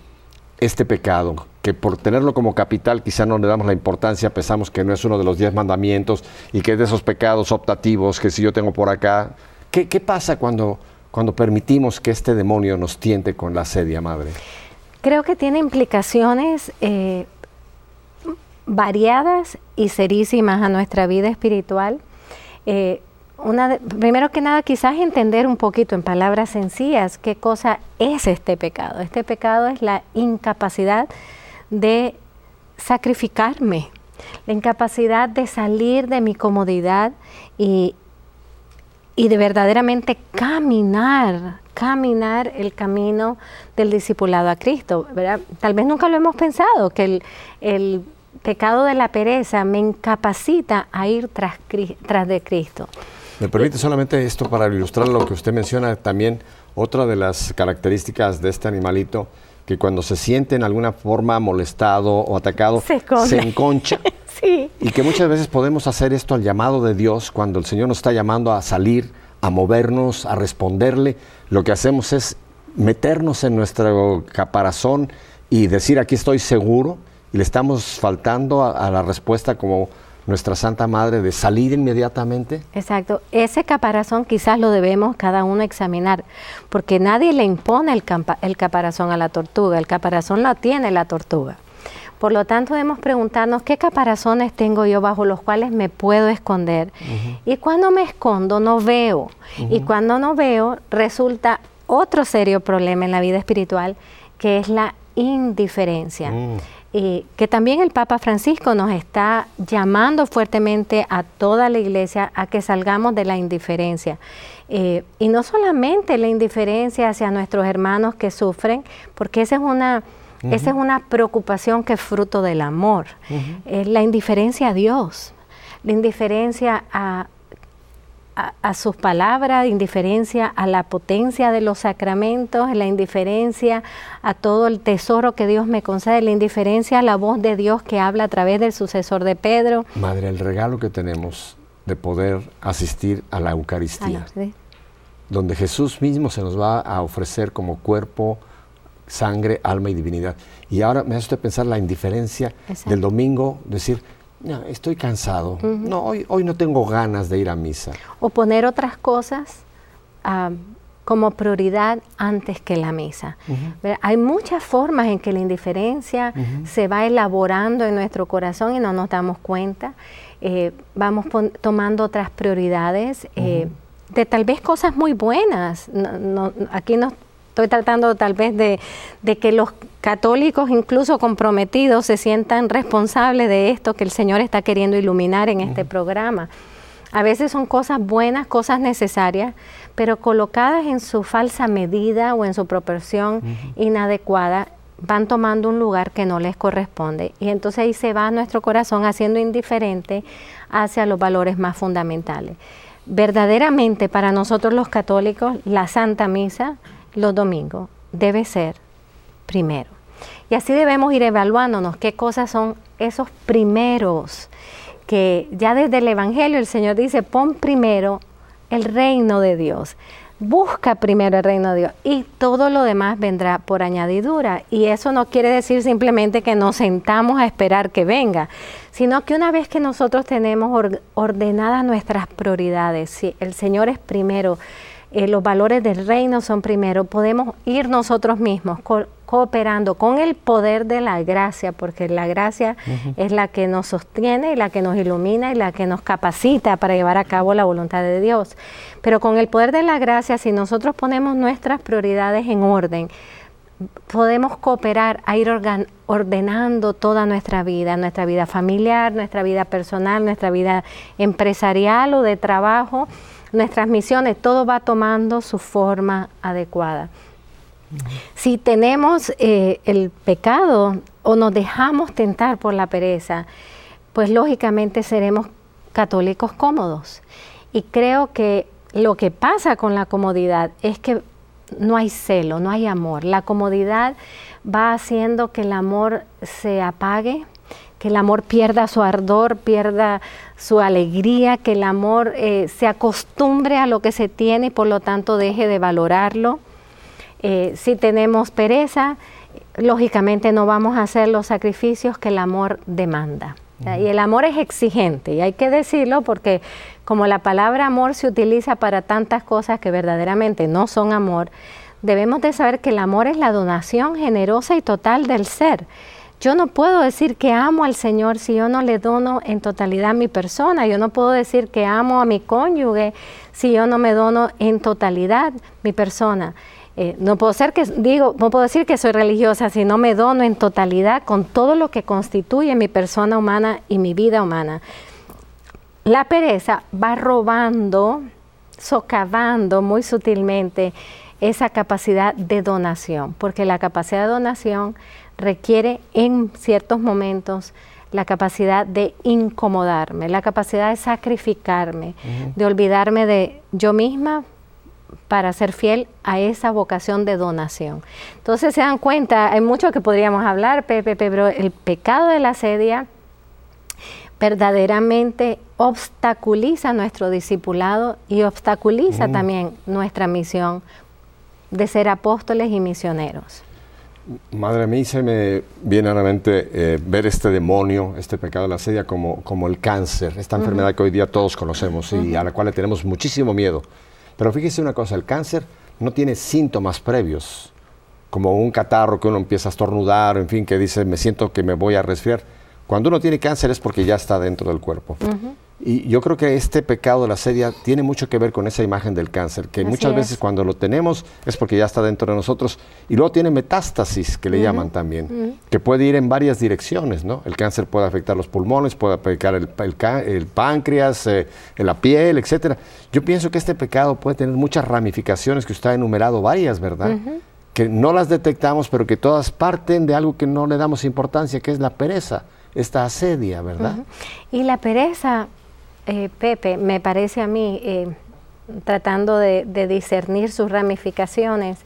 este pecado, que por tenerlo como capital quizá no le damos la importancia, pensamos que no es uno de los diez mandamientos y que es de esos pecados optativos que si yo tengo por acá. ¿Qué, pasa cuando, cuando permitimos que este demonio nos tiente con la sedia, madre? Creo que tiene implicaciones eh, variadas y serísimas a nuestra vida espiritual. Eh, una de- primero que nada, quizás entender un poquito en palabras sencillas qué cosa es este pecado. Este pecado es la incapacidad de sacrificarme, la incapacidad de salir de mi comodidad y, de verdaderamente caminar, caminar el camino del discipulado a Cristo. Tal vez nunca lo hemos pensado, que el, el pecado de la pereza me incapacita a ir tras, tras de Cristo. ¿Me permite solamente esto para ilustrar lo que usted menciona? También otra de las características de este animalito, que cuando se siente en alguna forma molestado o atacado, Se se enconcha. Sí. Y que muchas veces podemos hacer esto al llamado de Dios, cuando el Señor nos está llamando a salir, a movernos, a responderle. Lo que hacemos es meternos en nuestro caparazón y decir aquí estoy seguro y le estamos faltando a, a la respuesta como nuestra Santa Madre de salir inmediatamente. Exacto. Ese caparazón quizás lo debemos cada uno examinar, porque nadie le impone el, caparazón a la tortuga, el caparazón lo tiene la tortuga. Por lo tanto, debemos preguntarnos qué caparazones tengo yo bajo los cuales me puedo esconder. Y cuando me escondo no veo. Y cuando no veo resulta otro serio problema en la vida espiritual, que es la indiferencia. Y que también el Papa Francisco nos está llamando fuertemente a toda la iglesia a que salgamos de la indiferencia. Eh, y no solamente la indiferencia hacia nuestros hermanos que sufren, porque esa es una, esa es una preocupación que es fruto del amor. Es la indiferencia a Dios, la indiferencia a, a, a sus palabras, indiferencia a la potencia de los sacramentos, la indiferencia a todo el tesoro que Dios me concede, la indiferencia a la voz de Dios que habla a través del sucesor de Pedro. Madre, el regalo que tenemos de poder asistir a la Eucaristía, sí. donde Jesús mismo se nos va a ofrecer como cuerpo, sangre, alma y divinidad. Y ahora me hace usted pensar la indiferencia Exacto. del domingo, decir, no, estoy cansado, no, hoy, hoy no tengo ganas de ir a misa. O poner otras cosas ah, como prioridad antes que la misa. Hay muchas formas en que la indiferencia se va elaborando en nuestro corazón y no nos damos cuenta. Eh, vamos tomando otras prioridades eh, de tal vez cosas muy buenas. No- no- aquí no estoy tratando tal vez de, de que los católicos, incluso comprometidos, se sientan responsables de esto que el Señor está queriendo iluminar en este programa. A veces son cosas buenas, cosas necesarias, pero colocadas en su falsa medida o en su proporción inadecuada, van tomando un lugar que no les corresponde. Y entonces ahí se va nuestro corazón haciendo indiferente hacia los valores más fundamentales. Verdaderamente para nosotros los católicos, la Santa Misa los domingos debe ser primero. Y así debemos ir evaluándonos qué cosas son esos primeros que ya desde el Evangelio el Señor dice, pon primero el reino de Dios. Busca primero el reino de Dios y todo lo demás vendrá por añadidura. Y eso no quiere decir simplemente que nos sentamos a esperar que venga, sino que una vez que nosotros tenemos ordenadas nuestras prioridades, si el Señor es primero, eh, los valores del reino son primero, podemos ir nosotros mismos cooperando con el poder de la gracia, porque la gracia es la que nos sostiene y la que nos ilumina y la que nos capacita para llevar a cabo la voluntad de Dios. Pero con el poder de la gracia, si nosotros ponemos nuestras prioridades en orden, podemos cooperar a ir ordenando toda nuestra vida, nuestra vida familiar, nuestra vida personal, nuestra vida empresarial o de trabajo nuestras misiones, todo va tomando su forma adecuada. Si tenemos eh, el pecado o nos dejamos tentar por la pereza, pues lógicamente seremos católicos cómodos. Y creo que lo que pasa con la comodidad es que no hay celo, no hay amor. La comodidad va haciendo que el amor se apague, que el amor pierda su ardor, pierda su alegría, que el amor eh, se acostumbre a lo que se tiene y por lo tanto deje de valorarlo. Eh, si tenemos pereza, lógicamente no vamos a hacer los sacrificios que el amor demanda. Y el amor es exigente, y hay que decirlo porque como la palabra amor se utiliza para tantas cosas que verdaderamente no son amor, debemos de saber que el amor es la donación generosa y total del ser. Yo no puedo decir que amo al Señor si yo no le dono en totalidad mi persona. Yo no puedo decir que amo a mi cónyuge si yo no me dono en totalidad mi persona. Eh, no puedo ser que digo, no puedo decir que soy religiosa si no me dono en totalidad con todo lo que constituye mi persona humana y mi vida humana. La pereza va robando, socavando muy sutilmente esa capacidad de donación, porque la capacidad de donación requiere en ciertos momentos la capacidad de incomodarme, la capacidad de sacrificarme, de olvidarme de yo misma para ser fiel a esa vocación de donación. Entonces se dan cuenta, hay mucho que podríamos hablar, Pepe, pero el pecado de la sedia verdaderamente obstaculiza nuestro discipulado y obstaculiza también nuestra misión de ser apóstoles y misioneros. Madre, a mí se me viene a la mente eh, ver este demonio, este pecado de la sedia como, como el cáncer, esta enfermedad que hoy día todos conocemos y a la cual le tenemos muchísimo miedo. Pero fíjese una cosa, el cáncer no tiene síntomas previos, como un catarro que uno empieza a estornudar, en fin, que dice, me siento que me voy a resfriar. Cuando uno tiene cáncer es porque ya está dentro del cuerpo. Y yo creo que este pecado de la sedia tiene mucho que ver con esa imagen del cáncer, que muchas veces cuando lo tenemos es porque ya está dentro de nosotros. Y luego tiene metástasis, que le llaman también, que puede ir en varias direcciones, ¿no? El cáncer puede afectar los pulmones, puede afectar el, el, páncreas, eh, la piel, etcétera. Yo pienso que este pecado puede tener muchas ramificaciones, que usted ha enumerado varias, ¿verdad? Que no las detectamos, pero que todas parten de algo que no le damos importancia, que es la pereza, esta asedia, ¿verdad? Y la pereza eh, Pepe, me parece a mí, eh, tratando de, discernir sus ramificaciones,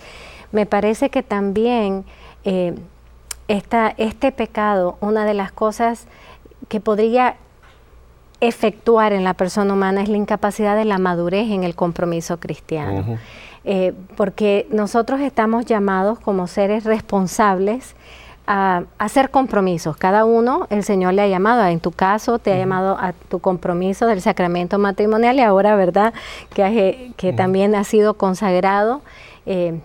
me parece que también eh, este pecado, una de las cosas que podría efectuar en la persona humana es la incapacidad de la madurez en el compromiso cristiano. porque nosotros estamos llamados como seres responsables a hacer compromisos. Cada uno, el Señor le ha llamado, en tu caso, te ha llamado a tu compromiso del sacramento matrimonial y ahora, ¿verdad?, que, que también ha sido consagrado eh,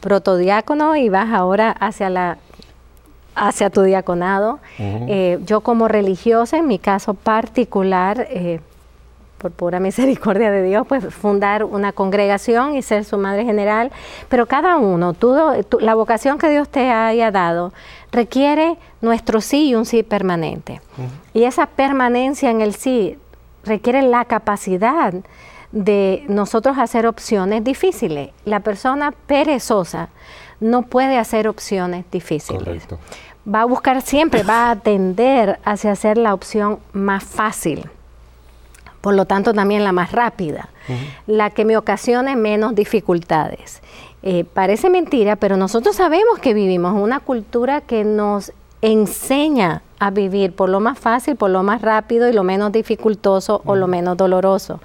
protodiácono y vas ahora hacia la hacia tu diaconado. Eh, yo como religiosa, en mi caso particular, eh, por pura misericordia de Dios, pues fundar una congregación y ser su madre general. Pero cada uno, la vocación que Dios te haya dado, requiere nuestro sí y un sí permanente. Y esa permanencia en el sí requiere la capacidad de nosotros hacer opciones difíciles. La persona perezosa no puede hacer opciones difíciles. Va a buscar siempre, va a tender hacia hacer la opción más fácil por lo tanto también la más rápida, la que me ocasione menos dificultades. Eh, parece mentira, pero nosotros sabemos que vivimos una cultura que nos enseña a vivir por lo más fácil, por lo más rápido y lo menos dificultoso o lo menos doloroso.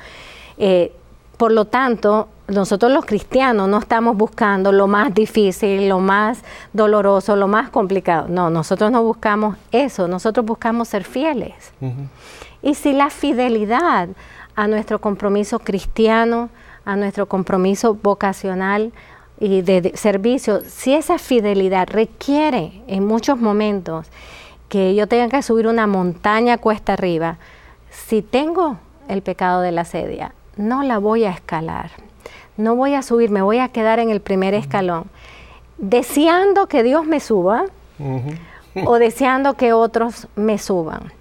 Eh, por lo tanto, nosotros los cristianos no estamos buscando lo más difícil, lo más doloroso, lo más complicado. No, nosotros no buscamos eso, nosotros buscamos ser fieles. Y si la fidelidad a nuestro compromiso cristiano, a nuestro compromiso vocacional y de, servicio, si esa fidelidad requiere en muchos momentos que yo tenga que subir una montaña cuesta arriba, si tengo el pecado de la sedia, no la voy a escalar no voy a subir, me voy a quedar en el primer escalón, deseando que Dios me suba o deseando que otros me suban.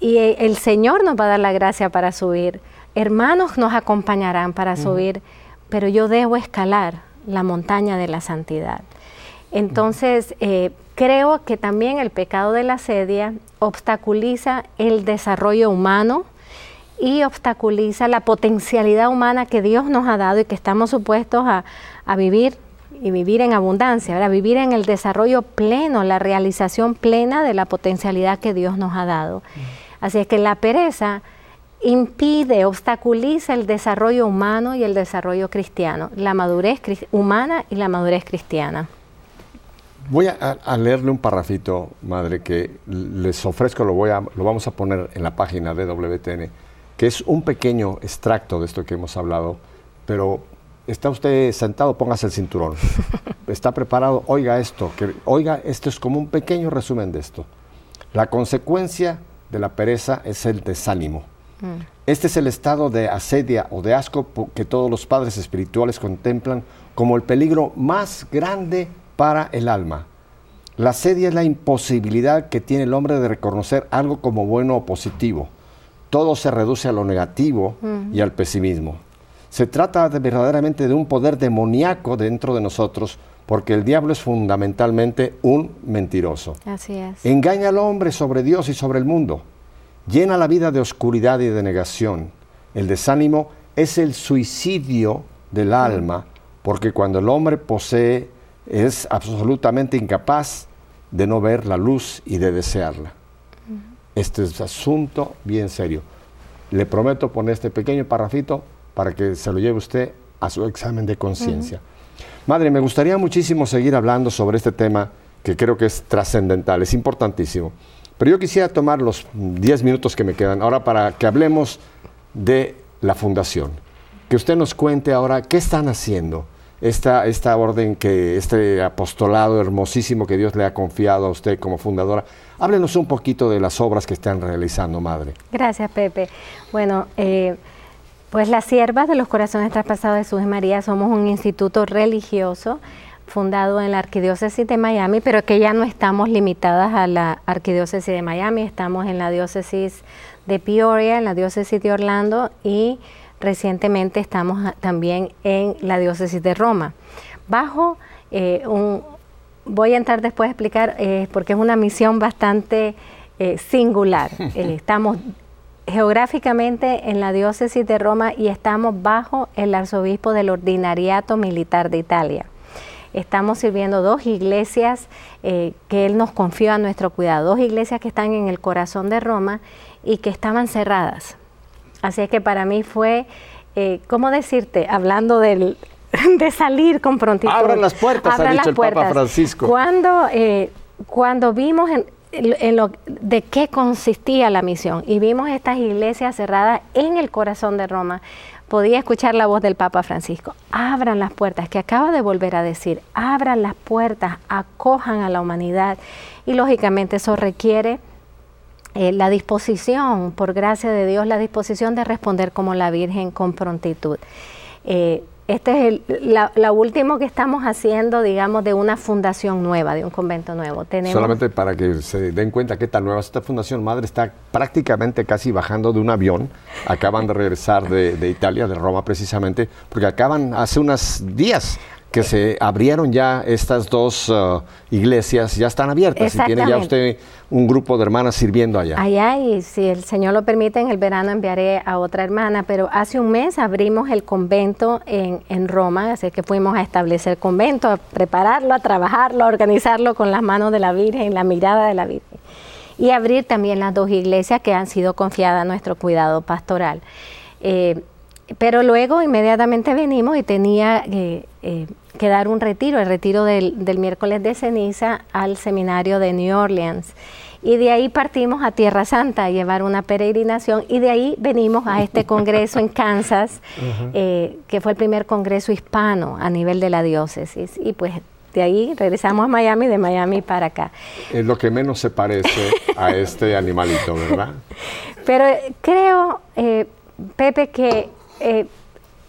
Y el Señor nos va a dar la gracia para subir, hermanos nos acompañarán para subir, pero yo debo escalar la montaña de la santidad. Entonces, eh, creo que también el pecado de la sedia obstaculiza el desarrollo humano, y obstaculiza la potencialidad humana que Dios nos ha dado y que estamos supuestos a, vivir y vivir en abundancia, a vivir en el desarrollo pleno, la realización plena de la potencialidad que Dios nos ha dado. Mm. Así es que la pereza impide, obstaculiza el desarrollo humano y el desarrollo cristiano, la madurez humana y la madurez cristiana. Voy a, leerle un parrafito, madre, que les ofrezco, lo, voy a, lo vamos a poner en la página de WTN que es un pequeño extracto de esto que hemos hablado, pero está usted sentado, póngase el cinturón. Está preparado, oiga esto, que oiga, esto es como un pequeño resumen de esto. La consecuencia de la pereza es el desánimo. Mm. Este es el estado de asedia o de asco que todos los padres espirituales contemplan como el peligro más grande para el alma. La asedia es la imposibilidad que tiene el hombre de reconocer algo como bueno o positivo todo se reduce a lo negativo y al pesimismo. Se trata de, verdaderamente de un poder demoníaco dentro de nosotros, porque el diablo es fundamentalmente un mentiroso. Así es. Engaña al hombre sobre Dios y sobre el mundo. Llena la vida de oscuridad y de negación. El desánimo es el suicidio del alma, porque cuando el hombre posee es absolutamente incapaz de no ver la luz y de desearla. Este es asunto bien serio. Le prometo poner este pequeño parrafito para que se lo lleve usted a su examen de conciencia. Madre, me gustaría muchísimo seguir hablando sobre este tema que creo que es trascendental, es importantísimo. Pero yo quisiera tomar los 10 minutos que me quedan ahora para que hablemos de la fundación. Que usted nos cuente ahora qué están haciendo, esta, esta orden, que este apostolado hermosísimo que Dios le ha confiado a usted como fundadora. Háblenos un poquito de las obras que están realizando, Madre. Gracias, Pepe. Bueno, eh, pues las siervas de los corazones traspasados de Jesús y María somos un instituto religioso fundado en la Arquidiócesis de Miami, pero que ya no estamos limitadas a la Arquidiócesis de Miami, estamos en la diócesis de Peoria, en la diócesis de Orlando y recientemente estamos también en la diócesis de Roma. Bajo eh, un, voy a entrar después a explicar, eh, porque es una misión bastante eh, singular. estamos geográficamente en la diócesis de Roma y estamos bajo el arzobispo del Ordinariato Militar de Italia. Estamos sirviendo dos iglesias que él nos confió a nuestro cuidado, dos iglesias que están en el corazón de Roma y que estaban cerradas Así es que para mí fue, eh, ¿cómo decirte? Hablando del, de salir con prontitud. Abran las puertas, ha dicho el Papa Francisco. Cuando, eh, cuando vimos en, lo, de qué consistía la misión y vimos estas iglesias cerradas en el corazón de Roma, podía escuchar la voz del Papa Francisco. Abran las puertas, que acaba de volver a decir, abran las puertas, acojan a la humanidad. Y lógicamente eso requiere eh, la disposición, por gracia de Dios, la disposición de responder como la Virgen con prontitud. Eh, este es el, la, último que estamos haciendo, digamos, de una fundación nueva, de un convento nuevo. Solamente para que se den cuenta qué tan nueva es esta fundación, Madre está prácticamente casi bajando de un avión. Acaban de regresar de, de Italia, de Roma precisamente, porque acaban hace unos días que se abrieron ya estas dos uh, iglesias, ya están abiertas y tiene ya usted un grupo de hermanas sirviendo allá. Allá y si el Señor lo permite, en el verano enviaré a otra hermana, pero hace un mes abrimos el convento en, en Roma, así que fuimos a establecer convento, a prepararlo, a trabajarlo, a organizarlo con las manos de la Virgen, la mirada de la Virgen. y abrir también las dos iglesias que han sido confiadas a nuestro cuidado pastoral. Eh, pero luego inmediatamente venimos y tenía eh, que dar un retiro, el retiro del, del miércoles de ceniza al seminario de New Orleans. Y de ahí partimos a Tierra Santa a llevar una peregrinación y de ahí venimos a este congreso en Kansas, eh, que fue el primer congreso hispano a nivel de la diócesis. Y pues de ahí regresamos a Miami, de Miami para acá. Es lo que menos se parece a este animalito, ¿verdad? Pero creo, eh, Pepe, que eh,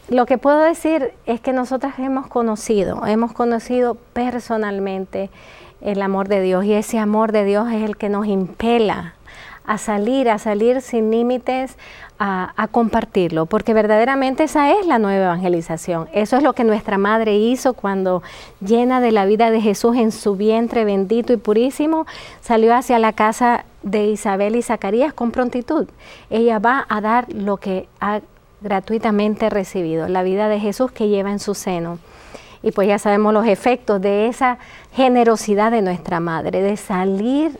lo que puedo decir es que nosotras hemos conocido, hemos conocido personalmente el amor de Dios y ese amor de Dios es el que nos impela a salir, a salir sin límites, a, compartirlo, porque verdaderamente esa es la nueva evangelización. Eso es lo que nuestra madre hizo cuando, llena de la vida de Jesús en su vientre bendito y purísimo, salió hacia la casa de Isabel y Zacarías con prontitud. Ella va a dar lo que ha gratuitamente recibido, la vida de Jesús que lleva en su seno y pues ya sabemos los efectos de esa generosidad de nuestra madre, de salir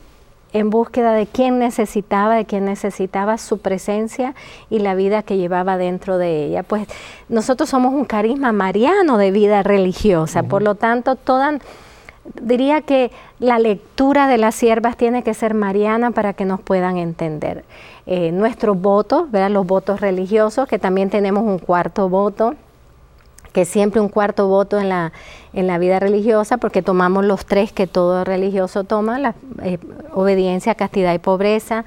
en búsqueda de quien necesitaba, de quien necesitaba su presencia y la vida que llevaba dentro de ella. Pues nosotros somos un carisma mariano de vida religiosa, por lo tanto, toda, diría que la lectura de las siervas tiene que ser mariana para que nos puedan entender. Eh, nuestros votos, los votos religiosos, que también tenemos un cuarto voto, que siempre un cuarto voto en la, en la vida religiosa, porque tomamos los tres que todo religioso toma, la eh, obediencia, castidad y pobreza.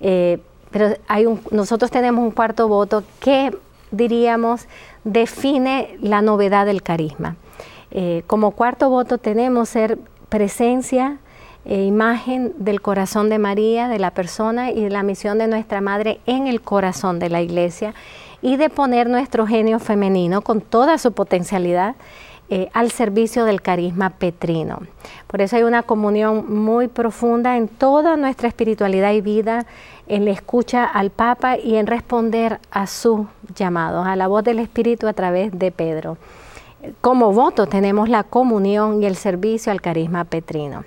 Eh, pero hay nosotros tenemos un cuarto voto que, diríamos, define la novedad del carisma. Como cuarto voto tenemos ser presencia, e imagen del corazón de María, de la persona y de la misión de nuestra Madre en el corazón de la iglesia y de poner nuestro genio femenino con toda su potencialidad eh, al servicio del carisma petrino. Por eso hay una comunión muy profunda en toda nuestra espiritualidad y vida, en la escucha al Papa y en responder a su llamado, a la voz del Espíritu a través de Pedro. Como voto tenemos la comunión y el servicio al carisma petrino.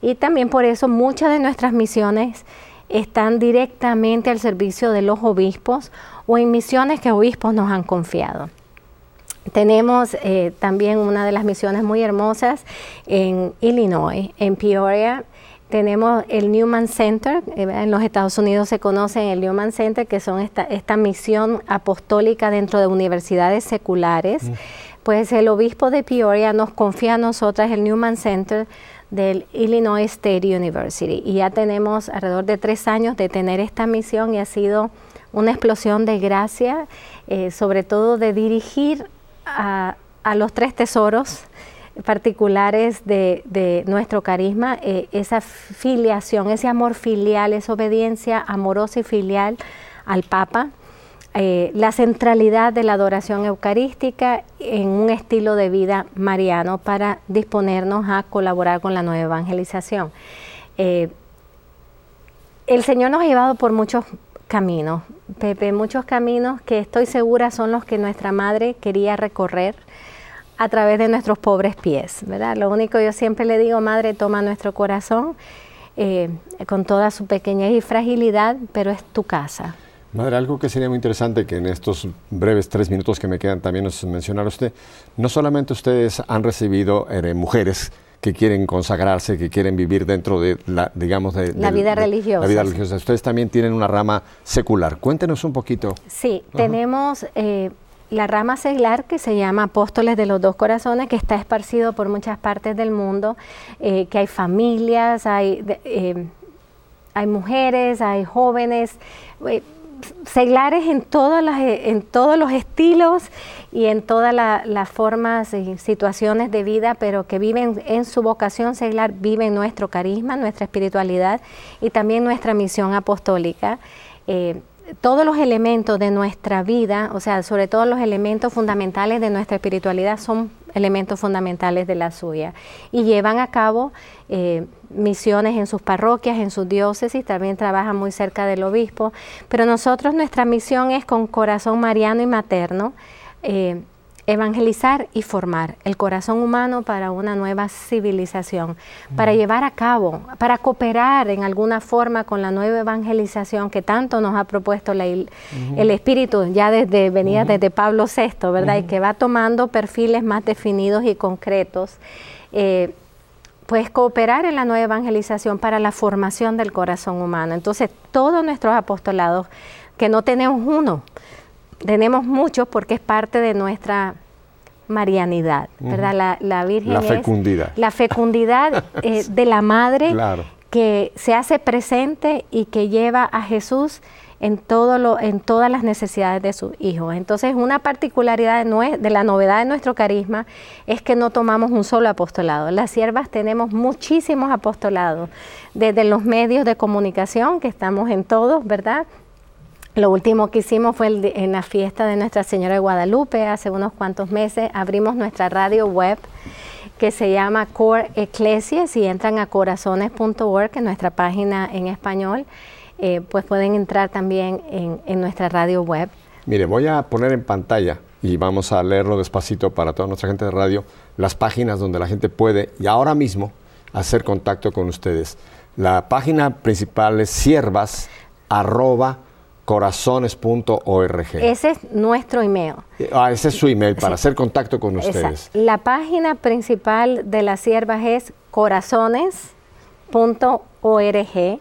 Y también por eso muchas de nuestras misiones están directamente al servicio de los obispos o en misiones que obispos nos han confiado. Tenemos eh, también una de las misiones muy hermosas en Illinois, en Peoria. Tenemos el Newman Center, eh, en los Estados Unidos se conoce el Newman Center, que son esta, esta misión apostólica dentro de universidades seculares. Mm. Pues el obispo de Peoria nos confía a nosotras el Newman Center del Illinois State University. Y ya tenemos alrededor de tres años de tener esta misión y ha sido una explosión de gracia, eh, sobre todo de dirigir a, los tres tesoros particulares de, nuestro carisma, eh, esa filiación, ese amor filial, esa obediencia amorosa y filial al Papa, eh, la centralidad de la adoración eucarística en un estilo de vida mariano para disponernos a colaborar con la nueva evangelización. Eh, el Señor nos ha llevado por muchos caminos, Pepe, muchos caminos que estoy segura son los que nuestra madre quería recorrer a través de nuestros pobres pies, ¿verdad? Lo único yo siempre le digo, madre, toma nuestro corazón eh, con toda su pequeñez y fragilidad, pero es tu casa, Madre, algo que sería muy interesante que en estos breves tres minutos que me quedan también nos mencionara usted, no solamente ustedes han recibido eh, mujeres que quieren consagrarse, que quieren vivir dentro de la, digamos, de la vida religiosa. La vida religiosa. Ustedes también tienen una rama secular. Cuéntenos un poquito. Sí, tenemos eh, la rama secular que se llama Apóstoles de los Dos Corazones, que está esparcido por muchas partes del mundo, eh, que hay familias, hay, hay mujeres, hay jóvenes seglares en, todas las, en todos los estilos y en todas las formas y situaciones de vida, pero que viven en su vocación seglar, viven nuestro carisma, nuestra espiritualidad y también nuestra misión apostólica. Eh, todos los elementos de nuestra vida, o sea, sobre todo los elementos fundamentales de nuestra espiritualidad son elementos fundamentales de la suya y llevan a cabo eh, misiones en sus parroquias, en sus diócesis, también trabajan muy cerca del obispo, pero nosotros nuestra misión es con corazón mariano y materno. Eh, evangelizar y formar el corazón humano para una nueva civilización, para llevar a cabo, para cooperar en alguna forma con la nueva evangelización que tanto nos ha propuesto el Espíritu, ya desde venía desde Pablo VI, ¿verdad? Y que va tomando perfiles más definidos y concretos. Eh, pues cooperar en la nueva evangelización para la formación del corazón humano. Entonces, todos nuestros apostolados, que no tenemos uno, tenemos muchos porque es parte de nuestra marianidad, ¿verdad? La, Virgen la fecundidad. la fecundidad eh, de la madre que se hace presente y que lleva a Jesús en, todo lo, en todas las necesidades de sus hijos. Entonces, una particularidad de, de, la novedad de nuestro carisma es que no tomamos un solo apostolado. Las siervas tenemos muchísimos apostolados, desde los medios de comunicación, que estamos en todos, ¿verdad? Lo último que hicimos fue en la fiesta de Nuestra Señora de Guadalupe, hace unos cuantos meses, abrimos nuestra radio web que se llama Core Ecclesia. Si entran a corazones.org, en nuestra página en español, eh, pues pueden entrar también en, nuestra radio web. Mire, voy a poner en pantalla y vamos a leerlo despacito para toda nuestra gente de radio, las páginas donde la gente puede y ahora mismo hacer contacto con ustedes. La página principal es siervas corazones.org. Ese es nuestro email. Ah, ese es su email para hacer contacto con ustedes. La página principal de las siervas es corazones.org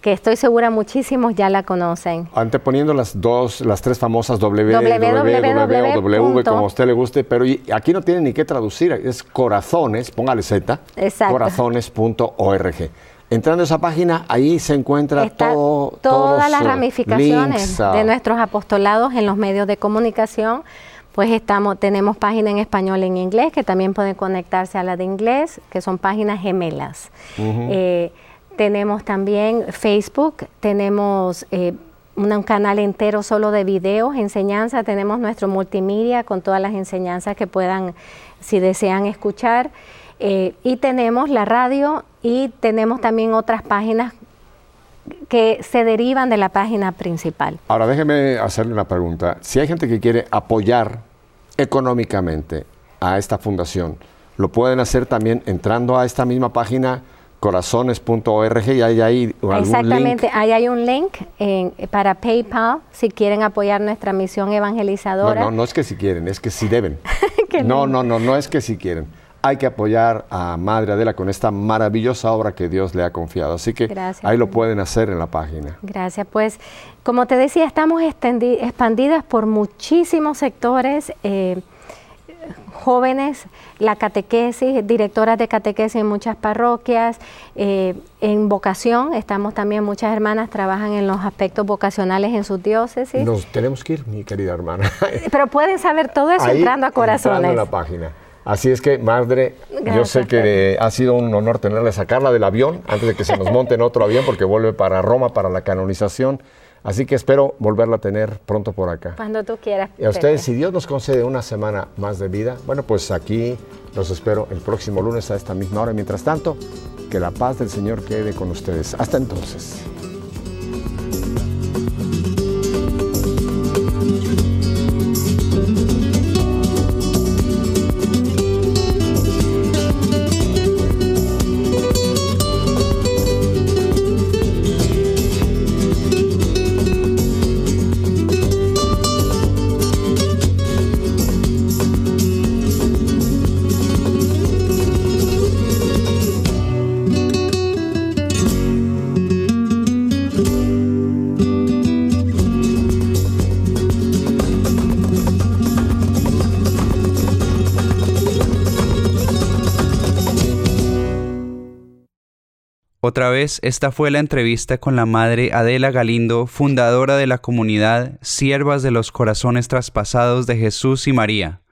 que estoy segura muchísimos ya la conocen. Anteponiendo las dos, las tres famosas www, como a usted le guste, pero aquí no tiene ni qué traducir, es corazones, póngale Z, corazones.org. Entrando a esa página, ahí se encuentra todo, todas las ramificaciones de nuestros apostolados en los medios de comunicación. Pues estamos, tenemos página en español y en inglés, que también pueden conectarse a la de inglés, que son páginas gemelas. Eh, tenemos también Facebook, tenemos eh, un, canal entero solo de videos, enseñanza, tenemos nuestro multimedia con todas las enseñanzas que puedan, si desean escuchar. Eh, y tenemos la radio y tenemos también otras páginas que se derivan de la página principal. Ahora déjeme hacerle una pregunta. Si hay gente que quiere apoyar económicamente a esta fundación, ¿lo pueden hacer también entrando a esta misma página corazones.org y hay ahí algún Exactamente, ahí hay un link para PayPal si quieren apoyar nuestra misión evangelizadora. No, no, no es que si quieren, es que si deben. no, no, no, no es que si quieren hay que apoyar a Madre Adela con esta maravillosa obra que Dios le ha confiado. Así que ahí lo pueden hacer en la página. Gracias. Pues, como te decía, estamos expandidas por muchísimos sectores. Eh, jóvenes, la catequesis, directoras de catequesis en muchas parroquias, eh, en vocación, estamos también, muchas hermanas trabajan en los aspectos vocacionales en sus diócesis. Nos tenemos que ir, mi querida hermana. Pero pueden saber todo eso entrando a corazones. Entrando en la página. Así es que, madre, yo sé que ha sido un honor tenerle, sacarla del avión antes de que se nos monte en otro avión porque vuelve para Roma para la canonización. Así que espero volverla a tener pronto por acá. Cuando tú quieras. Y a ustedes, si Dios nos concede una semana más de vida, bueno, pues aquí los espero el próximo lunes a esta misma hora. Mientras tanto, que la paz del Señor quede con ustedes. Hasta entonces. Otra vez, esta fue la entrevista con la madre Adela Galindo, fundadora de la comunidad Siervas de los Corazones Traspasados de Jesús y María.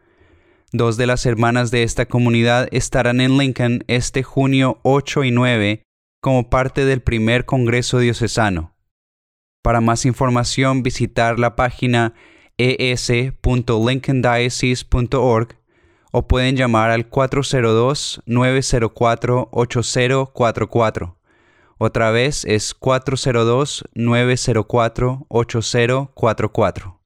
Dos de las hermanas de esta comunidad estarán en Lincoln este junio 8 y 9 como parte del primer Congreso Diocesano. Para más información visitar la página es.lincolndiocese.org o pueden llamar al 402-904-8044. Otra vez es 402-904-8044.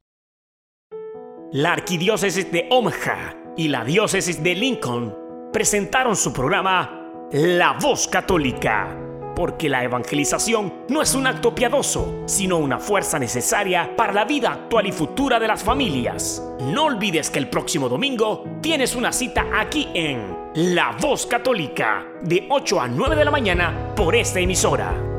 La Arquidiócesis de Omaha y la Diócesis de Lincoln presentaron su programa La Voz Católica, porque la evangelización no es un acto piadoso, sino una fuerza necesaria para la vida actual y futura de las familias. No olvides que el próximo domingo tienes una cita aquí en La Voz Católica, de 8 a 9 de la mañana por esta emisora.